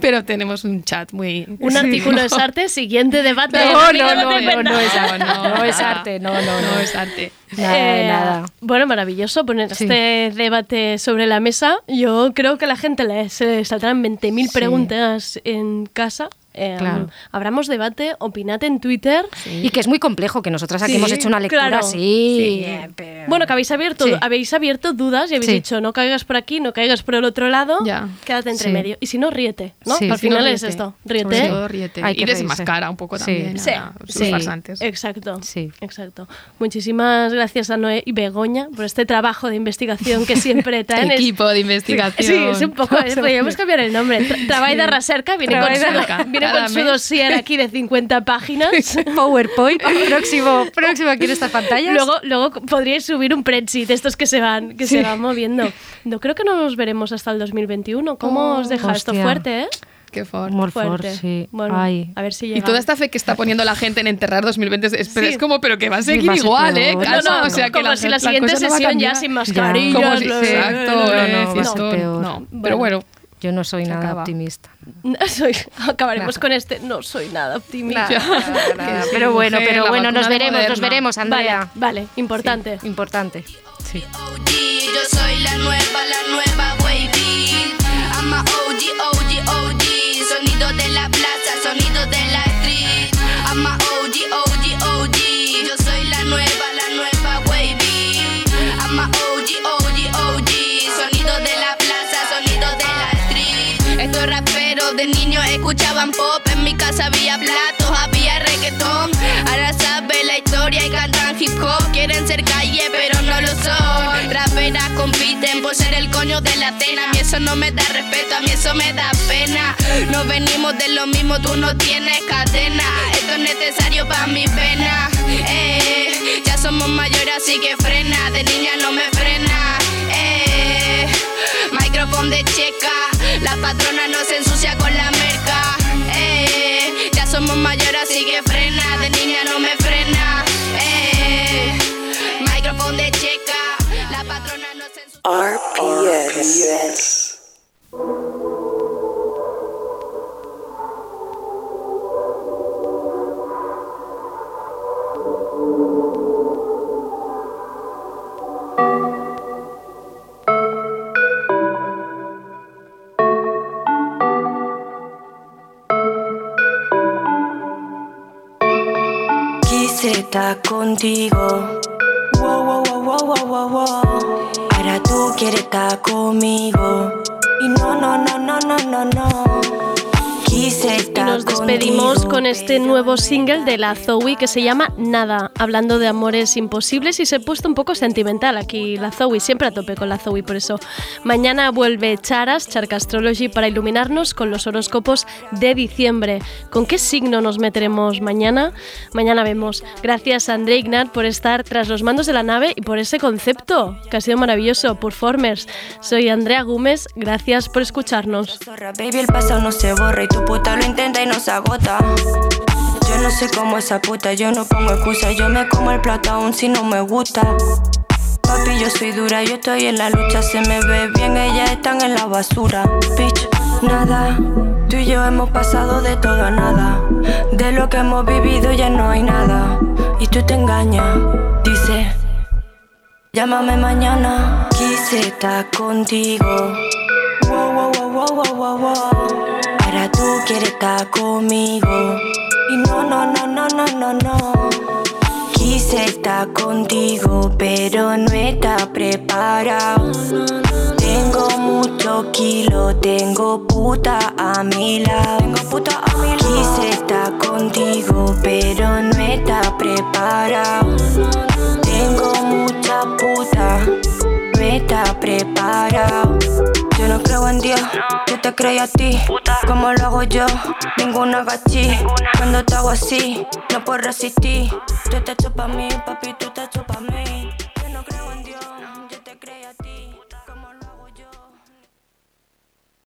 Pero tenemos un chat muy. Un artículo es arte, siguiente debate. No, no, no, no, no es arte, no es arte, no, no, no. No es arte. Nada, Eh, nada. Bueno, maravilloso poner este debate sobre la mesa. Yo creo que a la gente le, se le saldrán 20.000 Sí. Preguntas en casa. Eh, Claro. Abramos debate, opinad en Twitter. Y que es muy complejo, que nosotras aquí Sí, hemos hecho una lectura claro. así. Sí. Bueno, que habéis abierto, Sí. habéis abierto dudas y habéis Sí. dicho no caigas por aquí, no caigas por el otro lado, quédate entre Sí. medio. Y si no, ríete, ¿no? Sí. Al Si no, final es ríete. esto, Sobre ríete. todo ríete. Hay y que reírse. desmascara un poco Sí. también Sí, a sí, farsantes. Exacto. Exacto. Muchísimas gracias a Noé y Begoña por este trabajo de investigación que siempre <laughs> traen. Equipo de investigación. Sí, es un poco. <laughs> podríamos cambiar el nombre. Tra- Trabajo de Raserca viene con, Viene con su dossier aquí de 50 páginas. <laughs> PowerPoint, próximo, próximo aquí en estas pantallas. Luego, luego podríais subir un de estos que se van, que Sí. se van moviendo. No creo que no nos veremos hasta el 2021. ¿Cómo Oh, os deja esto fuerte, eh? Qué fuerte. Muy Fuerte. fuerte, sí. Bueno, Ay. a ver si Y toda esta fe que está poniendo la gente en enterrar 2020 es, pero Sí. es como, pero que va a seguir igual, ¿eh? No, no, o sea, que como si la siguiente no sesión ya sin mascarillas. Como si- lo- exacto, No, no, no, va a ser esto- peor. no, pero bueno. Yo no soy nada acaba. optimista. No soy, acabaremos con este. No soy nada optimista. Nada, <laughs> pero bueno, pero bueno, nos veremos, nos veremos, Andrea. Vale, vale, importante. Sí, importante. Sí. Yo soy la nueva, la nueva baby. I'm a OG, OG, OG. Sonido de la plaza, sonido de la street. I'm a OG, OG, OG. Yo soy la nueva, la nueva baby. I'm a OG, OG. Estos raperos de niños escuchaban pop. En mi casa había platos, había reggaetón. Ahora sabe la historia y cantan hip hop. Quieren ser calle, pero no lo son. Raperas compiten por ser el coño de la cena. A mí eso no me da respeto, a mí eso me da pena. No venimos de lo mismo, tú no tienes cadena. Esto es necesario para mi pena. Eh, ya somos mayores, así que frena. De niña no me frena. Micrófono de checa. La patrona no se ensucia con la merca. Eh, ya somos mayores, así que frena. De niña no me frena. Eh, micrófono de checa. La patrona no se ensucia. RPS. Estar nuevo single de la Zoe que se llama Nada, hablando de amores imposibles y se ha puesto un poco sentimental aquí la Zoe, siempre a tope con la Zoe, por eso mañana vuelve Charas, Charca Astrology, para iluminarnos con los horóscopos de diciembre. ¿Con qué signo nos meteremos mañana? Mañana vemos. Gracias a André Ignat por estar tras los mandos de la nave y por ese concepto que ha sido maravilloso, Performers. Soy Andrea Gómez, gracias por escucharnos. Baby, el pasado no se borra y tu puta lo intenta y no se agota. Yo no sé cómo esa puta, yo no pongo excusa. Yo me como el plato aún si no me gusta. Papi, yo soy dura, yo estoy en la lucha. Se me ve bien, ellas están en la basura. Bitch, nada. Tú y yo hemos pasado de todo a nada. De lo que hemos vivido ya no hay nada. Y tú te engañas, dice. Llámame mañana. Quise estar contigo. Wow, wow, wow, wow, wow, wow. Ahora tú quieres estar conmigo. No, no, no, no, no, no, no. Quise estar contigo, pero no está preparado. Tengo mucho kilo, tengo puta a mi lado. Tengo puta a mi lado. Quise estar contigo, pero no está preparado. Tengo mucha puta, no está preparado. Yo no creo en Dios, yo te creo a ti. Como lo hago yo, ninguna gachí. Cuando te hago así, no puedo resistir. Tú te hecho pa' mí, papi, tú te hecho pa' mí.